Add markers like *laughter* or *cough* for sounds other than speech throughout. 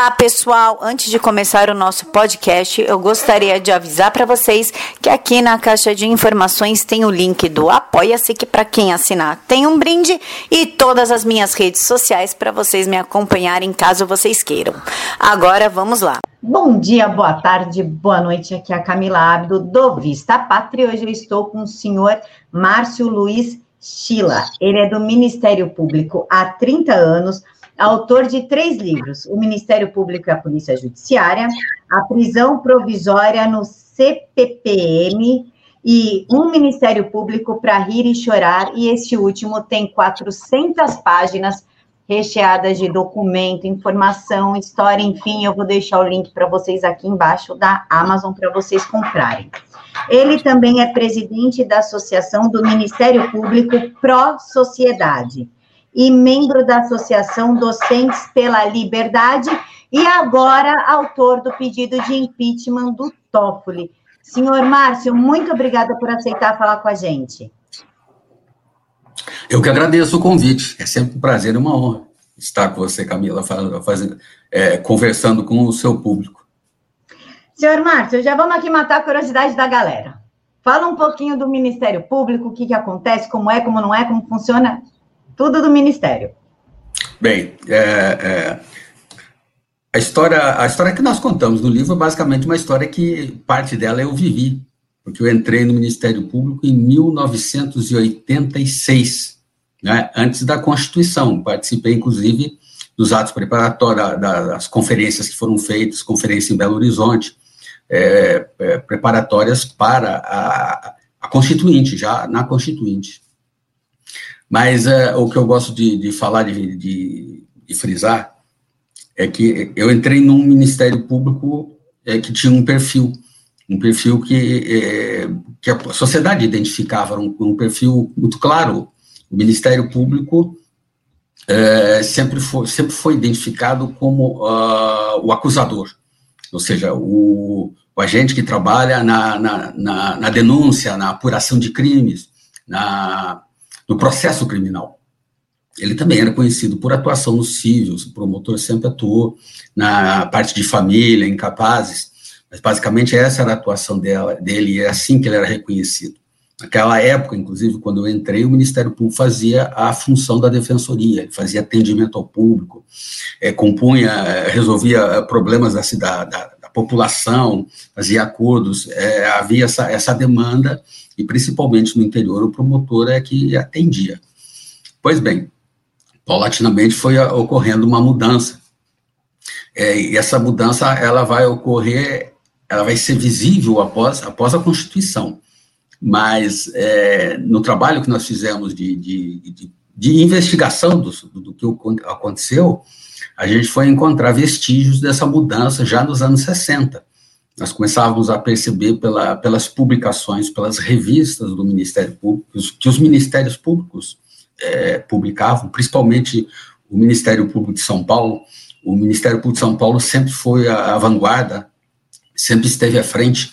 Olá, pessoal! Antes de começar o nosso podcast, eu gostaria de avisar para vocês que aqui na caixa de informações tem o link do Apoia-se, que para quem assinar tem um brinde, e todas as minhas redes sociais para vocês me acompanharem caso vocês queiram. Agora vamos lá. Bom dia, boa tarde, boa noite. Aqui é a Camila Abdo do Vista Pátria. Hoje eu estou com o senhor Márcio Luiz Chila. Ele é do Ministério Público há 30 anos autor de três livros: O Ministério Público e a Polícia Judiciária, A Prisão Provisória no CPPM e Um Ministério Público para Rir e Chorar. E este último tem 400 páginas recheadas de documento, informação, história, enfim, eu vou deixar o link para vocês aqui embaixo da Amazon para vocês comprarem. Ele também é presidente da Associação do Ministério Público Pró Sociedade e membro da Associação Docentes pela Liberdade e agora autor do pedido de impeachment do Toffoli. Senhor Márcio, muito obrigada por aceitar falar com a gente. Eu que agradeço o convite. É sempre um prazer e uma honra estar com você, Camila, fazendo, é, conversando com o seu público. Senhor Márcio, já vamos aqui matar a curiosidade da galera. Fala um pouquinho do Ministério Público, o que, que acontece, como é, como não é, como funciona tudo do Ministério. Bem, é, é, a, história, a história que nós contamos no livro é basicamente uma história que parte dela eu vivi, porque eu entrei no Ministério Público em 1986, né, antes da Constituição. Participei, inclusive, dos atos preparatórios, das conferências que foram feitas, conferência em Belo Horizonte, é, é, preparatórias para a, a Constituinte, já na Constituinte. Mas uh, o que eu gosto de, de falar, de, de, de, frisar, é que eu entrei num Ministério Público é, que tinha um perfil, um perfil que, é, que a sociedade identificava, um, um, perfil muito claro. O Ministério Público é, sempre, foi, sempre foi identificado como uh, o acusador, ou seja, o, o agente que trabalha na, na, na, na denúncia, na apuração de crimes, na no processo criminal. Ele também era conhecido por atuação no civil, o promotor sempre atuou na parte de família, incapazes, mas basicamente essa era a atuação dela, dele, e é assim que ele era reconhecido. Naquela época, inclusive, quando eu entrei, o Ministério Público fazia a função da defensoria, fazia atendimento ao público, é, compunha, resolvia problemas da, cidade, da, da população, fazia acordos, é, havia essa, essa demanda e principalmente no interior o promotor é que atendia. Pois bem, paulatinamente foi ocorrendo uma mudança. É, e essa mudança ela vai ocorrer, ela vai ser visível após, após a Constituição. Mas é, no trabalho que nós fizemos de, de, de, de investigação do, do que aconteceu, a gente foi encontrar vestígios dessa mudança já nos anos 60 nós começávamos a perceber pela, pelas publicações, pelas revistas do Ministério Público, que os ministérios públicos é, publicavam, principalmente o Ministério Público de São Paulo. O Ministério Público de São Paulo sempre foi a, a vanguarda, sempre esteve à frente.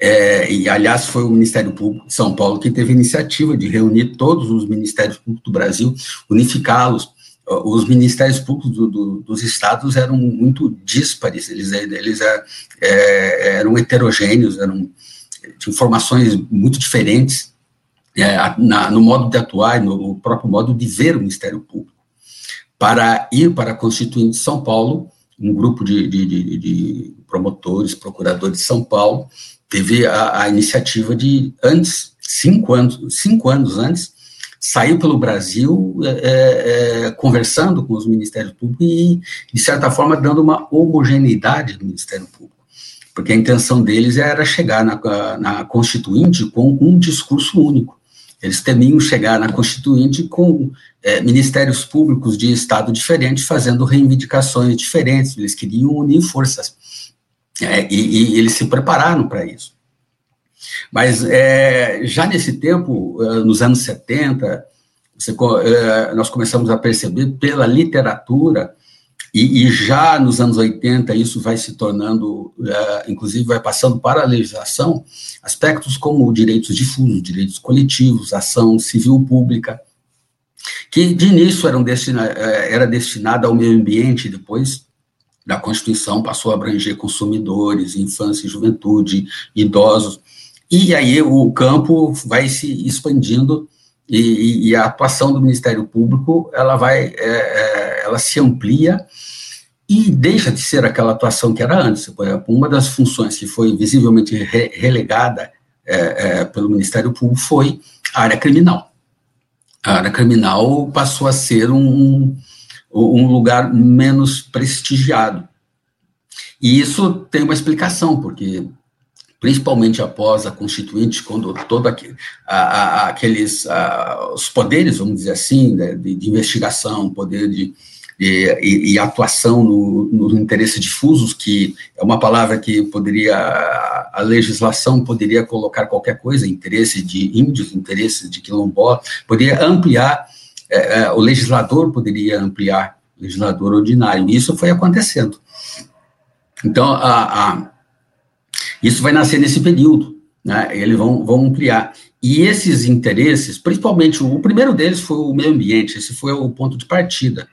É, e, aliás, foi o Ministério Público de São Paulo que teve a iniciativa de reunir todos os ministérios públicos do Brasil, unificá-los os ministérios públicos do, do, dos estados eram muito díspares, eles, eles é, é, eram heterogêneos, eram de informações muito diferentes é, na, no modo de atuar, no próprio modo de ver o Ministério Público. Para ir para a Constituinte de São Paulo, um grupo de, de, de, de promotores, procuradores de São Paulo, teve a, a iniciativa de, antes, cinco anos, cinco anos antes, saiu pelo Brasil é, é, é, conversando com os ministérios públicos e, de certa forma, dando uma homogeneidade do Ministério Público, porque a intenção deles era chegar na, na Constituinte com um discurso único. Eles temiam chegar na Constituinte com é, ministérios públicos de Estado diferentes, fazendo reivindicações diferentes, eles queriam unir forças. É, e, e eles se prepararam para isso. Mas é, já nesse tempo, é, nos anos 70, você, é, nós começamos a perceber pela literatura, e, e, já nos anos 80 isso vai se tornando, é, inclusive vai passando para a legislação, aspectos como direitos difusos, direitos coletivos, ação civil pública, que de início eram destina, era destinada ao meio ambiente, depois da Constituição passou a abranger consumidores, infância e juventude, idosos, e aí o campo vai se expandindo e, e a atuação do Ministério Público ela vai, é, é, ela se amplia e deixa de ser aquela atuação que era antes. Uma das funções que foi visivelmente re relegada é, é, pelo Ministério Público foi a área criminal. A área criminal passou a ser um, um lugar menos prestigiado. E isso tem uma explicação, porque principalmente após a Constituinte, quando todo aquele, a, a, aqueles a, os poderes, vamos dizer assim, né, de, de investigação, poder de, de e, e, atuação no, no, interesse difusos, que é uma palavra que poderia a legislação poderia colocar qualquer coisa, interesse de índios, interesse de quilombola, poderia ampliar, é, é, o legislador poderia ampliar, legislador ordinário, e isso foi acontecendo. Então, a, a isso vai nascer nesse período, né? Eles vão, vão ampliar. E esses interesses, principalmente, o primeiro deles foi o meio ambiente, esse foi o ponto de partida.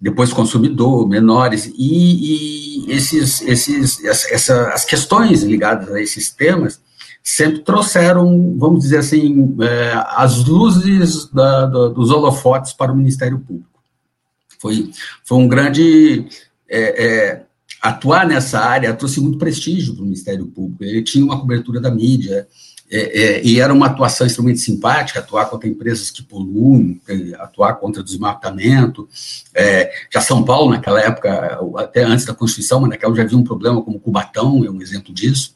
Depois consumidor, menores, e, e esses, esses, essa, as questões ligadas a esses temas sempre trouxeram, vamos dizer assim, é, as luzes da, da, dos holofotes para o Ministério Público. Foi, foi um grande é, é, atuar nessa área trouxe muito prestígio para o Ministério Público. Ele tinha uma cobertura da mídia, é, é, e era uma atuação extremamente simpática, atuar contra empresas que poluem, atuar contra desmatamento. É, já São Paulo, naquela época, até antes da Constituição, mas naquela já havia um problema como Cubatão, é um exemplo disso.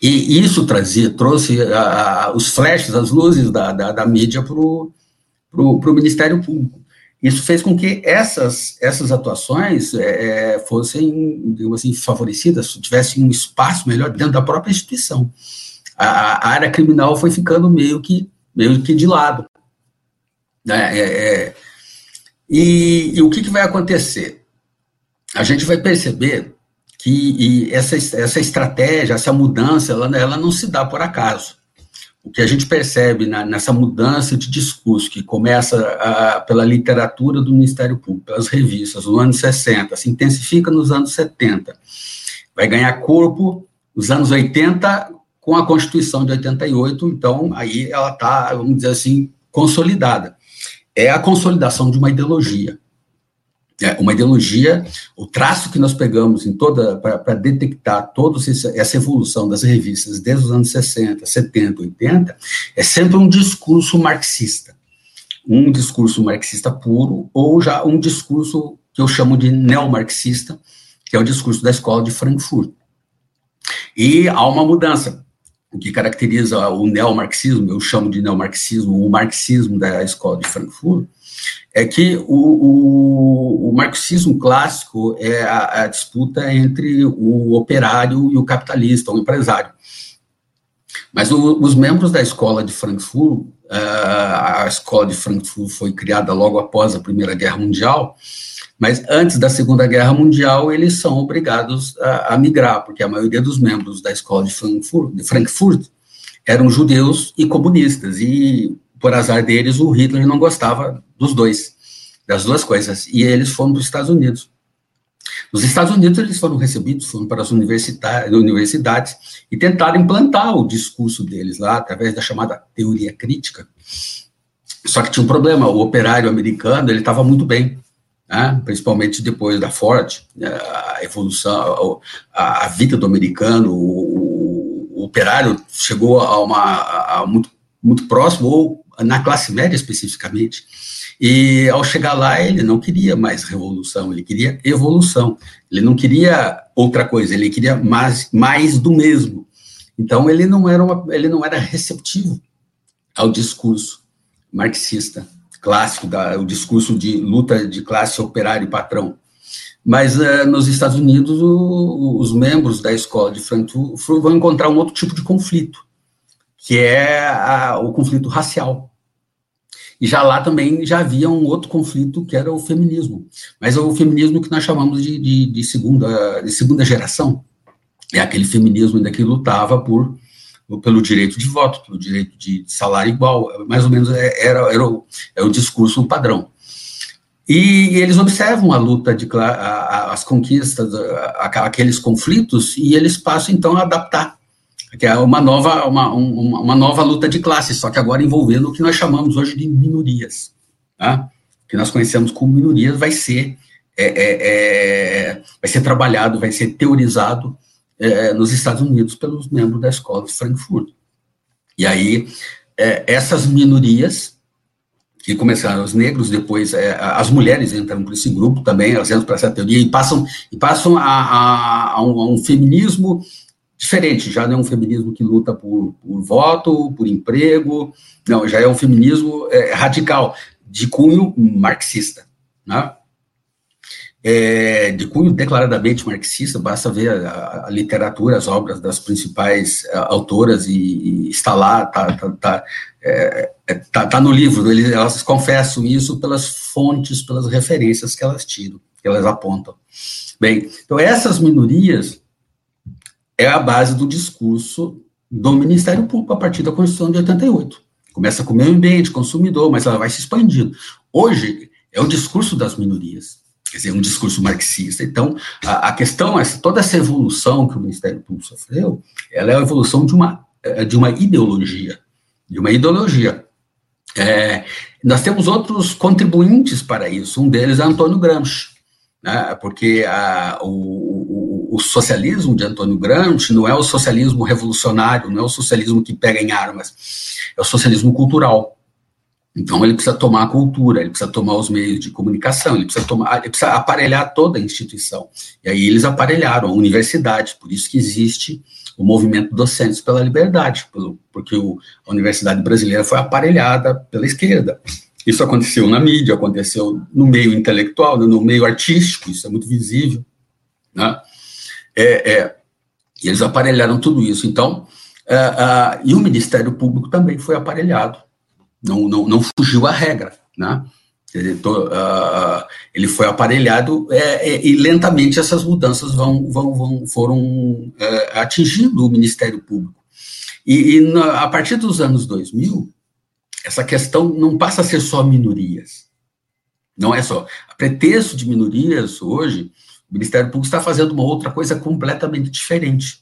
E isso trazia, trouxe a, a, os flashes, as luzes da, da, da mídia para o Ministério Público. Isso fez com que essas, essas atuações é, é, fossem, digamos assim, favorecidas, tivessem um espaço melhor dentro da própria instituição. A, a área criminal foi ficando meio que, meio que de lado. Né? É, é, e, e, o que, que, vai acontecer? A gente vai perceber que essa, essa estratégia, essa mudança, ela, ela não se dá por acaso o que a gente percebe na, nessa mudança de discurso que começa a, pela literatura do Ministério Público, pelas revistas, nos anos 60, se intensifica nos anos 70, vai ganhar corpo nos anos 80 com a Constituição de 88, então aí ela está, vamos dizer assim, consolidada. É a consolidação de uma ideologia é, uma ideologia, o traço que nós pegamos em toda para detectar toda essa evolução das revistas desde os anos 60, 70, 80, é sempre um discurso marxista. Um discurso marxista puro, ou já um discurso que eu chamo de neomarxista, que é o discurso da escola de Frankfurt. E há uma mudança. O que caracteriza o neomarxismo, eu chamo de neomarxismo, o marxismo da escola de Frankfurt, é que o, o, o marxismo clássico é a, a, disputa entre o operário e o capitalista, o empresário. Mas o, os membros da escola de Frankfurt, a escola de Frankfurt foi criada logo após a Primeira Guerra Mundial, mas antes da Segunda Guerra Mundial eles são obrigados a, a migrar, porque a maioria dos membros da escola de Frankfurt, de Frankfurt eram judeus e comunistas, e por azar deles, o Hitler não gostava dos dois, das duas coisas, e eles foram para os Estados Unidos. Nos Estados Unidos, eles foram recebidos, foram para as universidades e tentaram implantar o discurso deles lá, através da chamada teoria crítica. Só que tinha um problema, o operário americano, ele estava muito bem, né? principalmente depois da Ford, né? a evolução, a, a vida do americano, o, o, operário chegou a, uma, a muito, muito próximo, ou na classe média especificamente. E ao chegar lá, ele não queria mais revolução, ele queria evolução. Ele não queria outra coisa, ele queria mais, mais do mesmo. Então ele não era uma, ele não era receptivo ao discurso marxista clássico, da, o discurso de luta de classe operário e patrão. Mas uh, nos Estados Unidos, o, os membros da escola de Frankfurt vão encontrar um outro tipo de conflito, que é a, o conflito racial. E já lá também já havia um outro conflito que era o feminismo, mas é o feminismo que nós chamamos de, de, de segunda, de segunda geração. É aquele feminismo ainda que lutava por pelo direito de voto, pelo direito de salário igual, mais ou menos é, era, era, o, era é o discurso padrão. E eles observam a luta, de, a, a, as conquistas, a, aqueles conflitos, e eles passam então a adaptar, que é uma nova, uma, uma, uma, nova luta de classes, só que agora envolvendo o que nós chamamos hoje de minorias. Tá? Que nós conhecemos como minorias vai ser, é, é, é, vai ser trabalhado, vai ser teorizado é, nos Estados Unidos pelos membros da escola de Frankfurt. E aí, é, essas minorias que começaram os negros, depois as mulheres entram por esse grupo também, elas entram para essa teoria e passam, e passam a, a, a, um, a, um, feminismo diferente, já não é um feminismo que luta por, por voto, por emprego, não, já é um feminismo é, radical, de cunho marxista, né? é, de cunho declaradamente marxista, basta ver a, a, literatura, as obras das principais a, autoras e, e, está lá, está tá, tá, é, é, tá, tá, no livro, eles, elas confessam isso pelas fontes, pelas referências que elas tiram, que elas apontam. Bem, então essas minorias é a base do discurso do Ministério Público a partir da Constituição de 88. Começa com o meio ambiente, consumidor, mas ela vai se expandindo. Hoje é o discurso das minorias quer dizer, um discurso marxista. Então, a, a questão é, toda essa evolução que o Ministério Público sofreu, ela é a evolução de uma, é, de uma ideologia, de uma ideologia. É, nós temos outros contribuintes para isso, um deles é Antônio Gramsci, né, porque a, o, o, socialismo de Antônio Gramsci não é o socialismo revolucionário, não é o socialismo que pega em armas, é o socialismo cultural. Então ele precisa tomar a cultura, ele precisa tomar os meios de comunicação, ele precisa tomar, ele precisa aparelhar toda a instituição. E aí eles aparelharam a universidade, por isso que existe o movimento Docentes pela Liberdade, porque o, a universidade brasileira foi aparelhada pela esquerda. Isso aconteceu na mídia, aconteceu no meio intelectual, no meio artístico, isso é muito visível. Né? É, é, eles aparelharam tudo isso. Então, é, é, e o Ministério Público também foi aparelhado não, não, não fugiu à regra, né? ele foi aparelhado é, é, e lentamente essas mudanças vão, vão, vão foram é, atingindo o Ministério Público. E, e na, a partir dos anos 2000, essa questão não passa a ser só minorias. Não é só. A pretexto de minorias, hoje, o Ministério Público está fazendo uma outra coisa completamente diferente.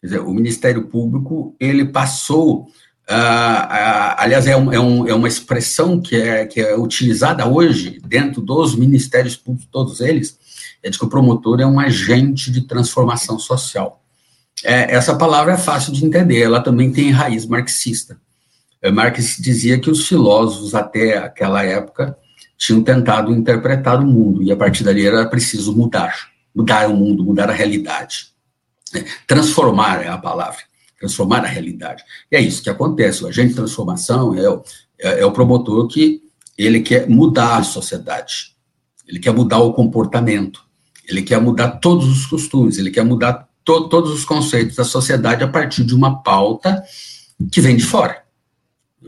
Quer dizer, o Ministério Público, ele passou Uh, uh, aliás, é, um, é, um, é, uma expressão que é, que é utilizada hoje dentro dos ministérios públicos, todos eles, é de que o promotor é um agente de transformação social. É, essa palavra é fácil de entender, ela também tem raiz marxista. É, Marx dizia que os filósofos, até aquela época, tinham tentado interpretar o mundo, e a partir dali era preciso mudar, mudar o mundo, mudar a realidade. É, transformar é a palavra transformar a realidade. E é isso que acontece. O agente de transformação é o, é, é o promotor que ele quer mudar a sociedade, ele quer mudar o comportamento, ele quer mudar todos os costumes, ele quer mudar to, todos os conceitos da sociedade a partir de uma pauta que vem de fora.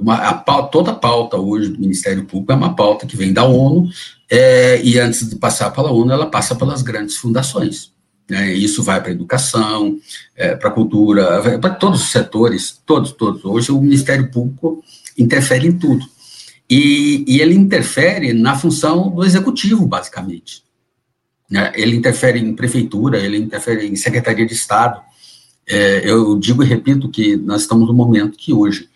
Uma, a pauta, toda a pauta hoje do Ministério Público é uma pauta que vem da ONU, é, e antes de passar pela ONU, ela passa pelas grandes fundações. Né? Isso vai para a educação, é, para a cultura, para todos os setores, todos, todos. Hoje o Ministério Público interfere em tudo. E, e ele interfere na função do executivo, basicamente. Né? Ele interfere em prefeitura, ele interfere em secretaria de Estado. É, eu digo e repito que nós estamos no momento que hoje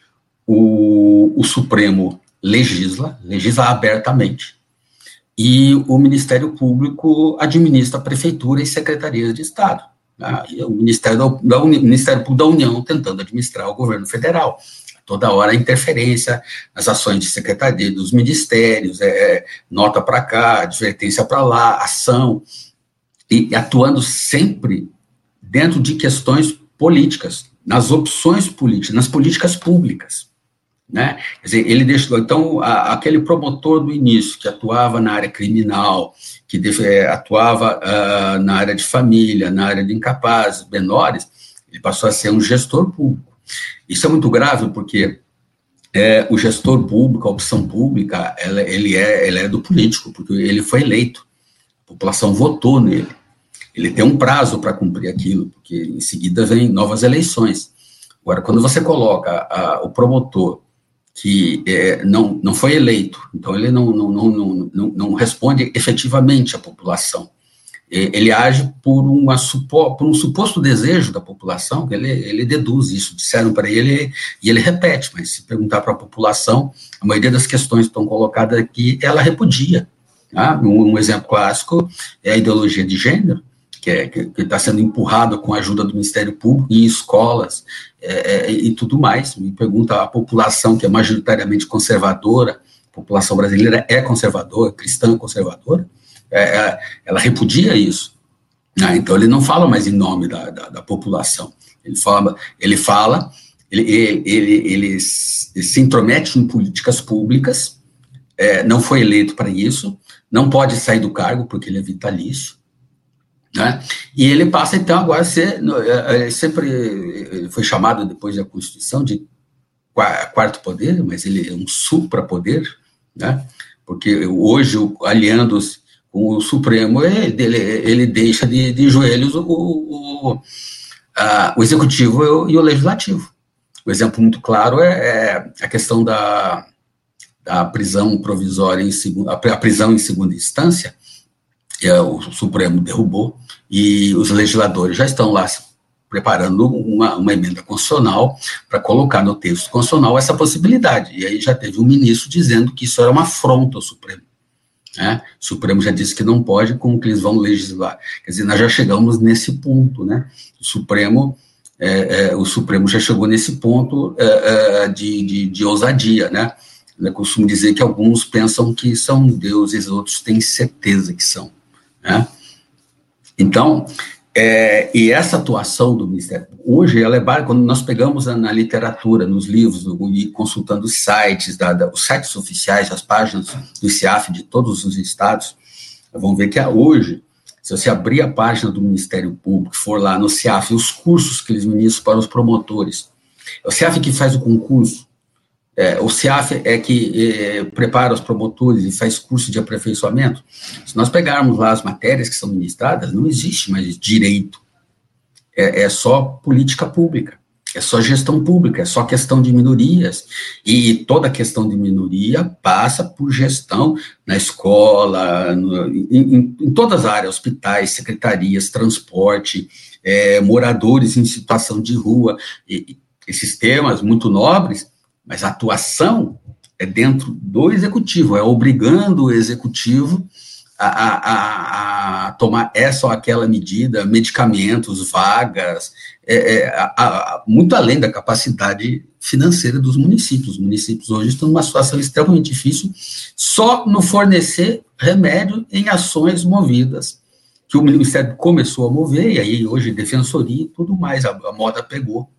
o, o Supremo legisla, legisla abertamente, e o Ministério Público administra a prefeitura e secretarias de Estado. Né? o Ministério, da, da Ministério Público da União tentando administrar o governo federal. Toda hora interferência nas ações de secretaria, dos ministérios, é, é nota para cá, advertência para lá, ação, e atuando sempre dentro de questões políticas, nas opções políticas, nas políticas públicas. Né? Quer dizer, ele deixou, então, a, aquele promotor do início, que atuava na área criminal, que deve, é, atuava uh, na área de família, na área de incapazes, menores, ele passou a ser um gestor público. Isso é muito grave, porque é, o gestor público, a opção pública, ela, ele, é, ele é do político, porque ele foi eleito, a população votou nele. Ele tem um prazo para cumprir aquilo, porque em seguida vem novas eleições. Agora, quando você coloca a, o promotor que é, não, não foi eleito, então ele não, não, não, não, não responde efetivamente à população. Ele age por, uma, por um suposto desejo da população, ele, ele deduz isso, disseram para ele e ele repete, mas se perguntar para a população, a maioria das questões que estão colocadas aqui, ela repudia. Tá? Um, um exemplo clássico é a ideologia de gênero, que é, está sendo empurrado com a ajuda do Ministério Público em escolas é, é, e tudo mais. Me pergunta a população que é majoritariamente conservadora, a população brasileira é conservadora, cristã conservadora, é, é ela repudia isso. Ah, então ele não fala mais em nome da, da, da população. Ele fala, ele fala, ele, ele, ele, ele se intromete em políticas públicas, é, não foi eleito para isso, não pode sair do cargo porque ele é vitalício, né? E ele passa, então, agora a ser, é, é, sempre foi chamado, depois da Constituição, de quarto poder, mas ele é um suprapoder, né? porque hoje, aliando-se com o Supremo, ele, ele deixa de, de joelhos o, o, a, o Executivo e o Legislativo. O exemplo muito claro é, é a questão da, da prisão provisória, em, a prisão em segunda instância, é, o Supremo derrubou, e os legisladores já estão lá preparando uma, uma emenda constitucional para colocar no texto constitucional essa possibilidade. E aí já teve um ministro dizendo que isso era uma afronta ao Supremo. Né? O Supremo já disse que não pode, como que eles vão legislar? Quer dizer, nós já chegamos nesse ponto, né? O Supremo, é, é, o Supremo já chegou nesse ponto é, é de, de, de ousadia, né? Eu costumo dizer que alguns pensam que são deuses, outros têm certeza que são. Né? Então, é, e essa atuação do Ministério, hoje, ela é quando nós pegamos na, na literatura, nos livros, e consultando os sites, da, da, os sites oficiais, as páginas do CIAF de todos os estados, vão ver que hoje, se você abrir a página do Ministério Público, for lá no CIAF, os cursos que eles ministram para os promotores, é o CIAF que faz o concurso, é, o CIAF é que é, prepara os promotores e faz curso de aperfeiçoamento. Se nós pegarmos lá as matérias que são ministradas, não existe mais direito. É, é só política pública, é só gestão pública, é só questão de minorias. E toda questão de minoria passa por gestão na escola, no, em, em, todas as áreas, hospitais, secretarias, transporte, é, moradores em situação de rua. E, esses temas muito nobres mas a atuação é dentro do executivo, é obrigando o executivo a, a, a tomar essa ou aquela medida, medicamentos, vagas, é, é, a, muito além da capacidade financeira dos municípios. Os municípios hoje estão numa situação extremamente difícil, só no fornecer remédio em ações movidas, que o Ministério começou a mover, e aí hoje defensoria e tudo mais, a moda pegou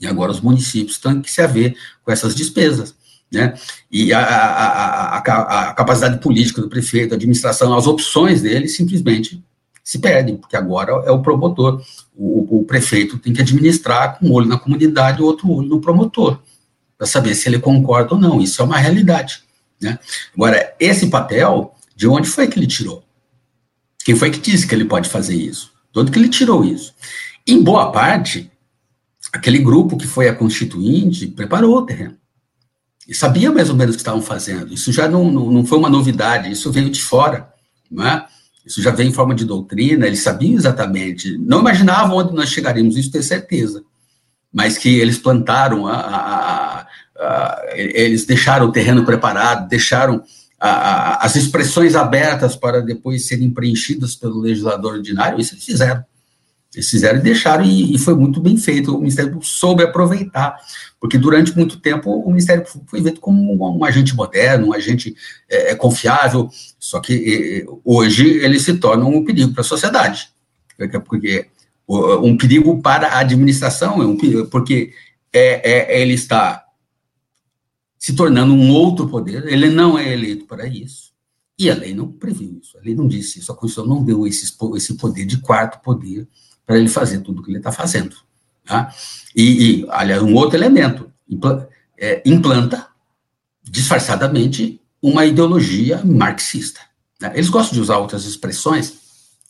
e agora os municípios têm que se haver com essas despesas. Né? E a, a, a, a capacidade política do prefeito, a administração, as opções dele simplesmente se perdem, porque agora é o promotor. O, o prefeito tem que administrar com um olho na comunidade e outro olho no promotor, para saber se ele concorda ou não. Isso é uma realidade. Né? Agora, esse papel, de onde foi que ele tirou? Quem foi que disse que ele pode fazer isso? De onde que ele tirou isso? Em boa parte, aquele grupo que foi a Constituinte preparou o terreno. E sabia mais ou menos o que estavam fazendo. Isso já não, não, não foi uma novidade, isso veio de fora. Não é? Isso já veio em forma de doutrina, eles sabiam exatamente. Não imaginavam onde nós chegaríamos, isso ter certeza. Mas que eles plantaram, a, a, a, eles deixaram o terreno preparado, deixaram as expressões abertas para depois serem preenchidas pelo legislador ordinário, isso eles fizeram. Eles fizeram e deixaram, e, e, foi muito bem feito. O Ministério soube aproveitar, porque durante muito tempo o Ministério foi visto como um, um agente moderno, um agente é, é confiável, só que é, hoje ele se torna um perigo para a sociedade. Porque um perigo para a administração, é um perigo, porque é, é, ele está se tornando um outro poder, ele não é eleito para isso. E a lei não previu isso, a lei não disse isso, a Constituição não deu esse, esse poder de quarto poder para ele fazer tudo o que ele está fazendo. Tá? E, e, aliás, um outro elemento, é, implanta disfarçadamente uma ideologia marxista. Né? Eles gostam de usar outras expressões,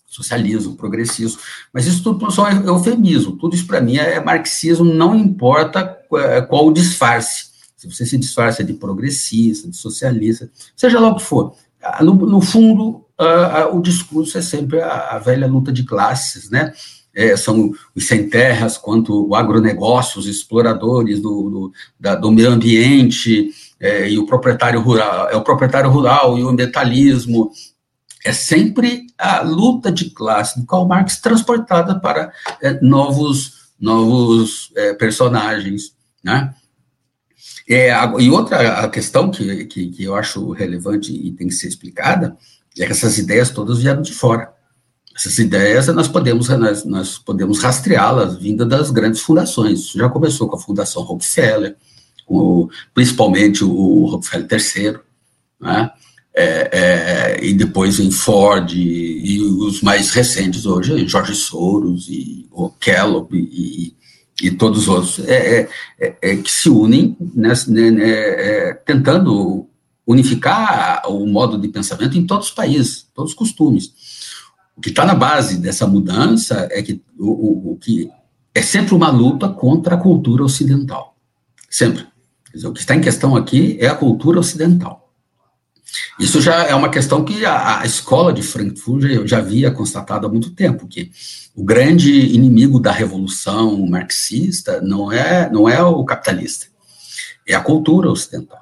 socialismo, progressismo, mas isso tudo só é eufemismo, tudo isso para mim é marxismo, não importa é, qual o disfarce, se você se disfarça de progressista, de socialista, seja lá o que for, ah, no, no fundo, uh, uh, o discurso é sempre a, a, velha luta de classes, né? É, são os sem terras, quanto o agronegócio, os exploradores do, do, da, do meio ambiente, é, e o proprietário rural, é o proprietário rural e o ambientalismo, é sempre a luta de classe do Karl Marx transportada para é, novos, novos é, personagens, né? É, e outra questão que, que, que, eu acho relevante e tem que ser explicada é que essas ideias todas vieram de fora. Essas ideias nós podemos, nós, nós podemos rastreá-las vinda das grandes fundações. Isso já começou com a Fundação Rockefeller, com o, principalmente o Rockefeller III, né? É, é, e depois em Ford, e, e, os mais recentes hoje, Jorge Soros, e o Kellogg, e, e todos os outros, é, é, é, é que se unem nessa, né, né, é, tentando unificar o modo de pensamento em todos os países, todos os costumes. O que está na base dessa mudança é que o, o, o, que é sempre uma luta contra a cultura ocidental, sempre. Dizer, o que está em questão aqui é a cultura ocidental. Isso já é uma questão que a, a escola de Frankfurt já, já havia constatado há muito tempo, que o grande inimigo da revolução marxista não é, não é o capitalista, é a cultura ocidental.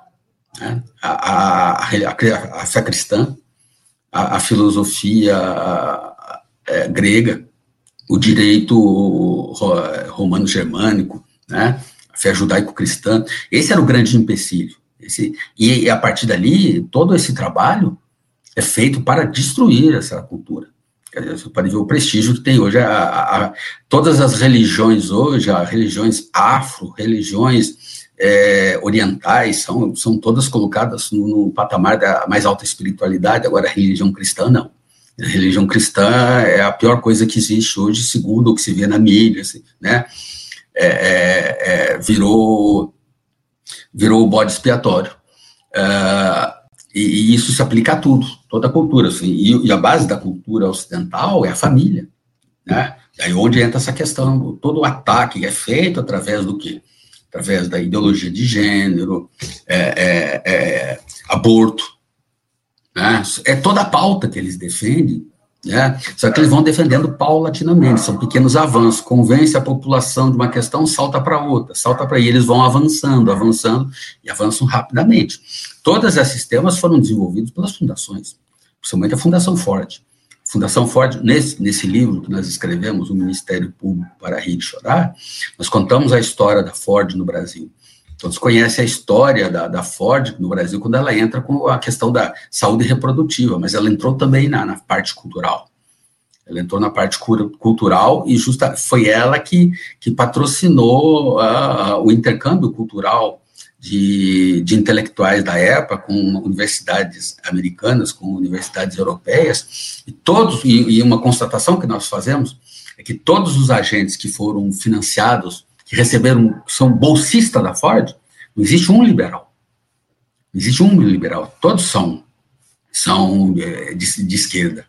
Né? A, a, a, a, fé cristã, a, a filosofia é, grega, o direito romano-germânico, né? a fé judaico-cristã, esse era o grande empecilho. Esse, e, e a partir dali, todo esse trabalho é feito para destruir essa cultura. Pode ver o prestígio que tem hoje. A, a, todas as religiões hoje, religiões afro, religiões é, orientais, são, são todas colocadas no, no, patamar da mais alta espiritualidade. Agora, a religião cristã, não. A religião cristã é a pior coisa que existe hoje, segundo o que se vê na mídia, assim, né? É, é, é virou, virou o bode expiatório. Uh, e, e, isso se aplica a tudo, toda a cultura. Assim, e, e, a base da cultura ocidental é a família. Né? Aí onde entra essa questão, todo o ataque é feito através do quê? Através da ideologia de gênero, é, é, é, aborto. Né? É toda a pauta que eles defendem né? Só que eles vão defendendo paulatinamente, são pequenos avanços. Convence a população de uma questão, salta para outra, salta para aí. Eles vão avançando, avançando e avançam rapidamente. Todos esses sistemas foram desenvolvidos pelas fundações, principalmente a Fundação Ford. Fundação Ford, nesse, nesse livro que nós escrevemos, O Ministério Público para Rir e Chorar, nós contamos a história da Ford no Brasil. Todos conhecem a história da, da, Ford no Brasil quando ela entra com a questão da saúde reprodutiva, mas ela entrou também na, na parte cultural. Ela entrou na parte cultural e justa, foi ela que, que patrocinou uh, o intercâmbio cultural de, de, intelectuais da época com universidades americanas, com universidades europeias, e todos, e, e uma constatação que nós fazemos é que todos os agentes que foram financiados que receberam, são bolsistas da Ford, não existe um liberal. Não existe um liberal. Todos são, são é, de, de esquerda.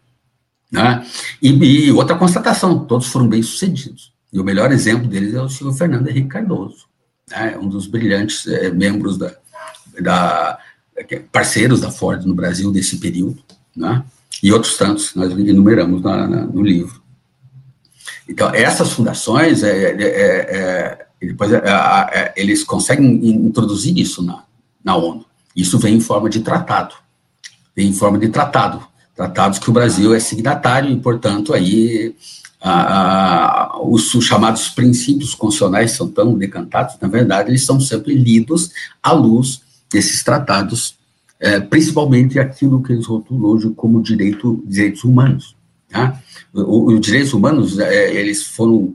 Né? E, e, outra constatação, todos foram bem-sucedidos. E o melhor exemplo deles é o senhor Fernando Henrique Cardoso, né? um dos brilhantes é, membros da, da, parceiros da Ford no Brasil desse período, né? e outros tantos, nós enumeramos na, na, no livro. Então, essas fundações, é, é, é, é depois, é, eles conseguem introduzir isso na, na ONU. Isso vem em forma de tratado. Vem em forma de tratado. Tratados que o Brasil é signatário e, portanto, aí os, os, chamados princípios constitucionais são tão decantados, na verdade, eles são sempre lidos à luz desses tratados, é, principalmente aquilo que eles rotulam hoje como direito, direitos humanos. Tá? Os direitos humanos, é, eles foram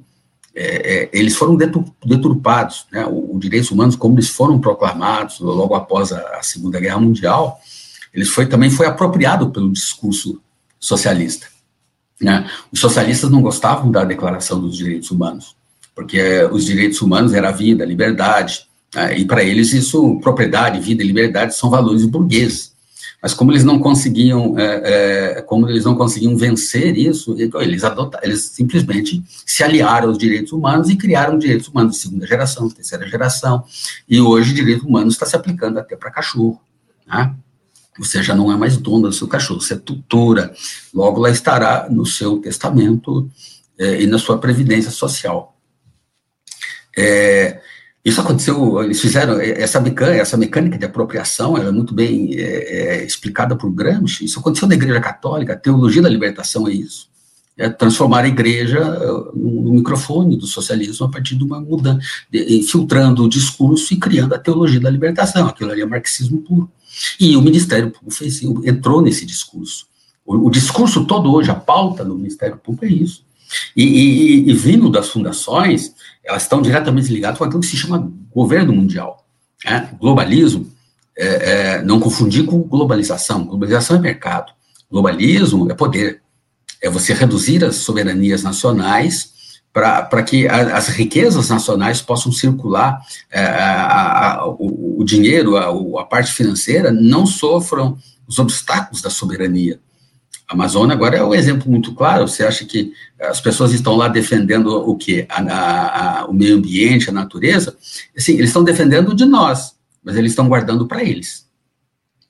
é, é, eles foram deturpados, né? Os direitos humanos, como eles foram proclamados logo após a, a, Segunda Guerra Mundial, eles foi também foi apropriado pelo discurso socialista. Né? Os socialistas não gostavam da Declaração dos Direitos Humanos, porque os direitos humanos era vida, liberdade, né? e para eles isso, propriedade, vida e liberdade são valores burgueses. mas como eles não conseguiam, é, é, como eles não conseguiam vencer isso, então eles adotaram, eles simplesmente se aliaram aos direitos humanos e criaram direitos humanos de segunda geração, terceira geração, e hoje direito humano está se aplicando até para cachorro, né? Você já não é mais dono do seu cachorro, você é tutora, logo lá estará no seu testamento é, e na sua previdência social. É, isso aconteceu, eles fizeram, é, essa mecânica, essa mecânica de apropriação, ela é muito bem é, é, explicada por Gramsci, isso aconteceu na Igreja Católica, a teologia da libertação é isso, é transformar a igreja no microfone do socialismo a partir de uma mudança, de, filtrando o discurso e criando a teologia da libertação, aquilo ali é marxismo puro. E o Ministério Público fez, entrou nesse discurso. O, o discurso todo hoje, a pauta do Ministério Público é isso. E, e, e vindo das fundações, elas estão diretamente ligadas com aquilo que se chama governo mundial. Né? Globalismo, é, é, não confundir com globalização. Globalização é mercado. Globalismo é poder. É você reduzir as soberanias nacionais para que a, as riquezas nacionais possam circular, é, a, a, o, o, dinheiro, a, parte financeira, não sofram os obstáculos da soberania. A Amazônia agora é um exemplo muito claro. Você acha que as pessoas estão lá defendendo o quê? O meio ambiente, a natureza? Assim, eles estão defendendo de nós, mas eles estão guardando para eles.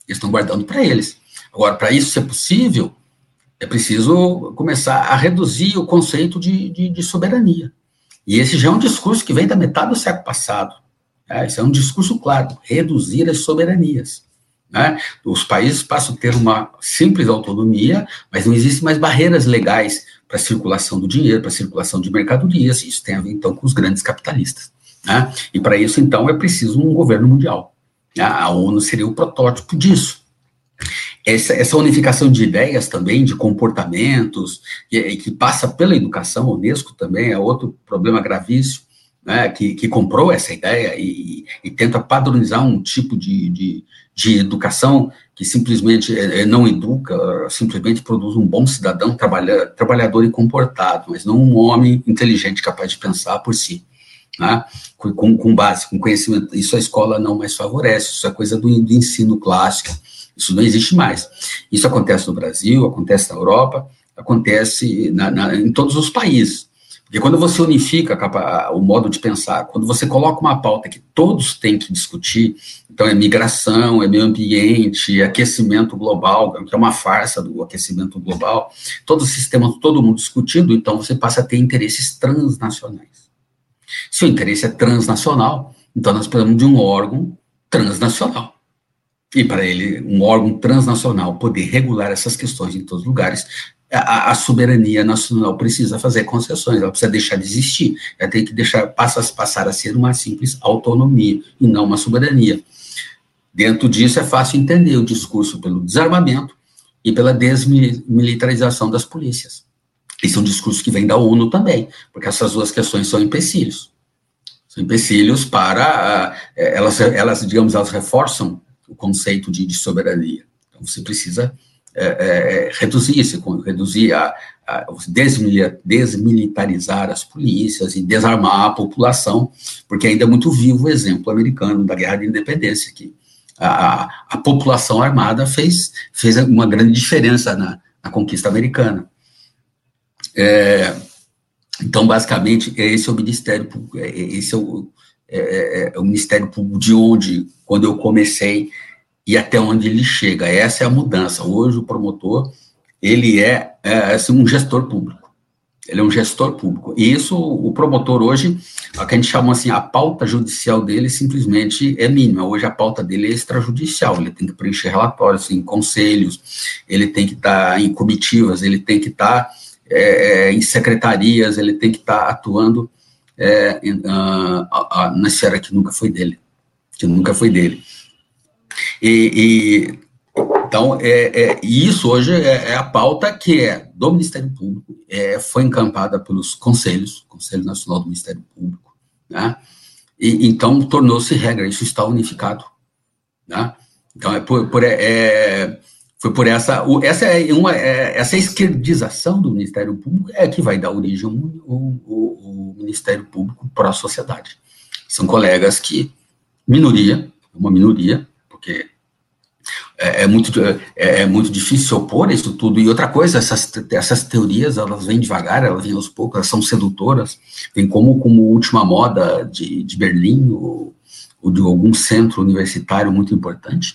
Eles estão guardando para eles. Agora, para isso ser possível, é preciso começar a reduzir o conceito de, de, de, soberania. E esse já é um discurso que vem da metade do século passado. Né? Esse é um discurso claro, reduzir as soberanias. Né? Os países passam a ter uma simples autonomia, mas não existem mais barreiras legais para a circulação do dinheiro, para a circulação de mercadorias. Isso tem a ver, então, com os grandes capitalistas. Né? E para isso, então, é preciso um governo mundial. A ONU seria o protótipo disso. Essa, essa, unificação de ideias também, de comportamentos, que, que, passa pela educação, a Unesco também é outro problema gravíssimo, né, que, que comprou essa ideia e, e, tenta padronizar um tipo de, de, de educação que simplesmente é, é, não educa, simplesmente produz um bom cidadão, trabalha, trabalhador e comportado, mas não um homem inteligente capaz de pensar por si. Né? Com, com base, com conhecimento. Isso a escola não mais favorece, isso é coisa do, do ensino clássico, isso não existe mais. Isso acontece no Brasil, acontece na Europa, acontece na, na, em todos os países. Porque quando você unifica o modo de pensar, quando você coloca uma pauta que todos têm que discutir, então é migração, é meio ambiente, é aquecimento global, que é uma farsa do aquecimento global, todo o sistema, todo mundo discutindo, então você passa a ter interesses transnacionais. Se o interesse é transnacional, então nós precisamos de um órgão transnacional. E para ele, um órgão transnacional poder regular essas questões em todos os lugares, a, a, soberania nacional precisa fazer concessões, ela precisa deixar de existir, ela tem que deixar passa, passar a ser uma simples autonomia e não uma soberania. Dentro disso é fácil entender o discurso pelo desarmamento e pela desmilitarização das polícias. Esse é um discurso que vem da ONU também, porque essas duas questões são empecilhos. São empecilhos para, eh, elas, elas digamos, elas reforçam o conceito de, de soberania. Então, você precisa é, é, reduzir esse, reduzir a, a desmilitarizar as polícias e desarmar a população, porque ainda é muito vivo o exemplo americano da Guerra de Independência, que a, a população armada fez, fez uma grande diferença na, na conquista americana. É, então, basicamente, esse é o Ministério é, esse é o, é, é, o Ministério Público de onde, quando eu comecei, e até onde ele chega. Essa é a mudança. Hoje o promotor ele é, é assim, um gestor público. Ele é um gestor público. E isso, o promotor hoje, o que a gente chama assim, a pauta judicial dele simplesmente é mínima. Hoje a pauta dele é extrajudicial. Ele tem que preencher relatórios em conselhos, ele tem que estar em comitivas, ele tem que estar é, é em secretarias, ele tem que estar atuando é, em, uh, na esfera que nunca foi dele. Que nunca foi dele. E, e então, é, é, isso hoje é, é, a pauta que é do Ministério Público, é, foi encampada pelos conselhos, Conselho Nacional do Ministério Público, né? E, então, tornou-se regra, isso está unificado, né? Então, é por, por é, é foi por essa, essa é uma, é, essa esquerdização do Ministério Público é que vai dar origem ao, ao, ao Ministério Público para a sociedade. São colegas que, minoria, uma minoria, porque é, é muito, é, é, muito difícil opor isso tudo. E outra coisa, essas, essas teorias, elas vêm devagar, elas vêm aos poucos, elas são sedutoras, tem como, como última moda de, de Berlim, ou, ou de algum centro universitário muito importante,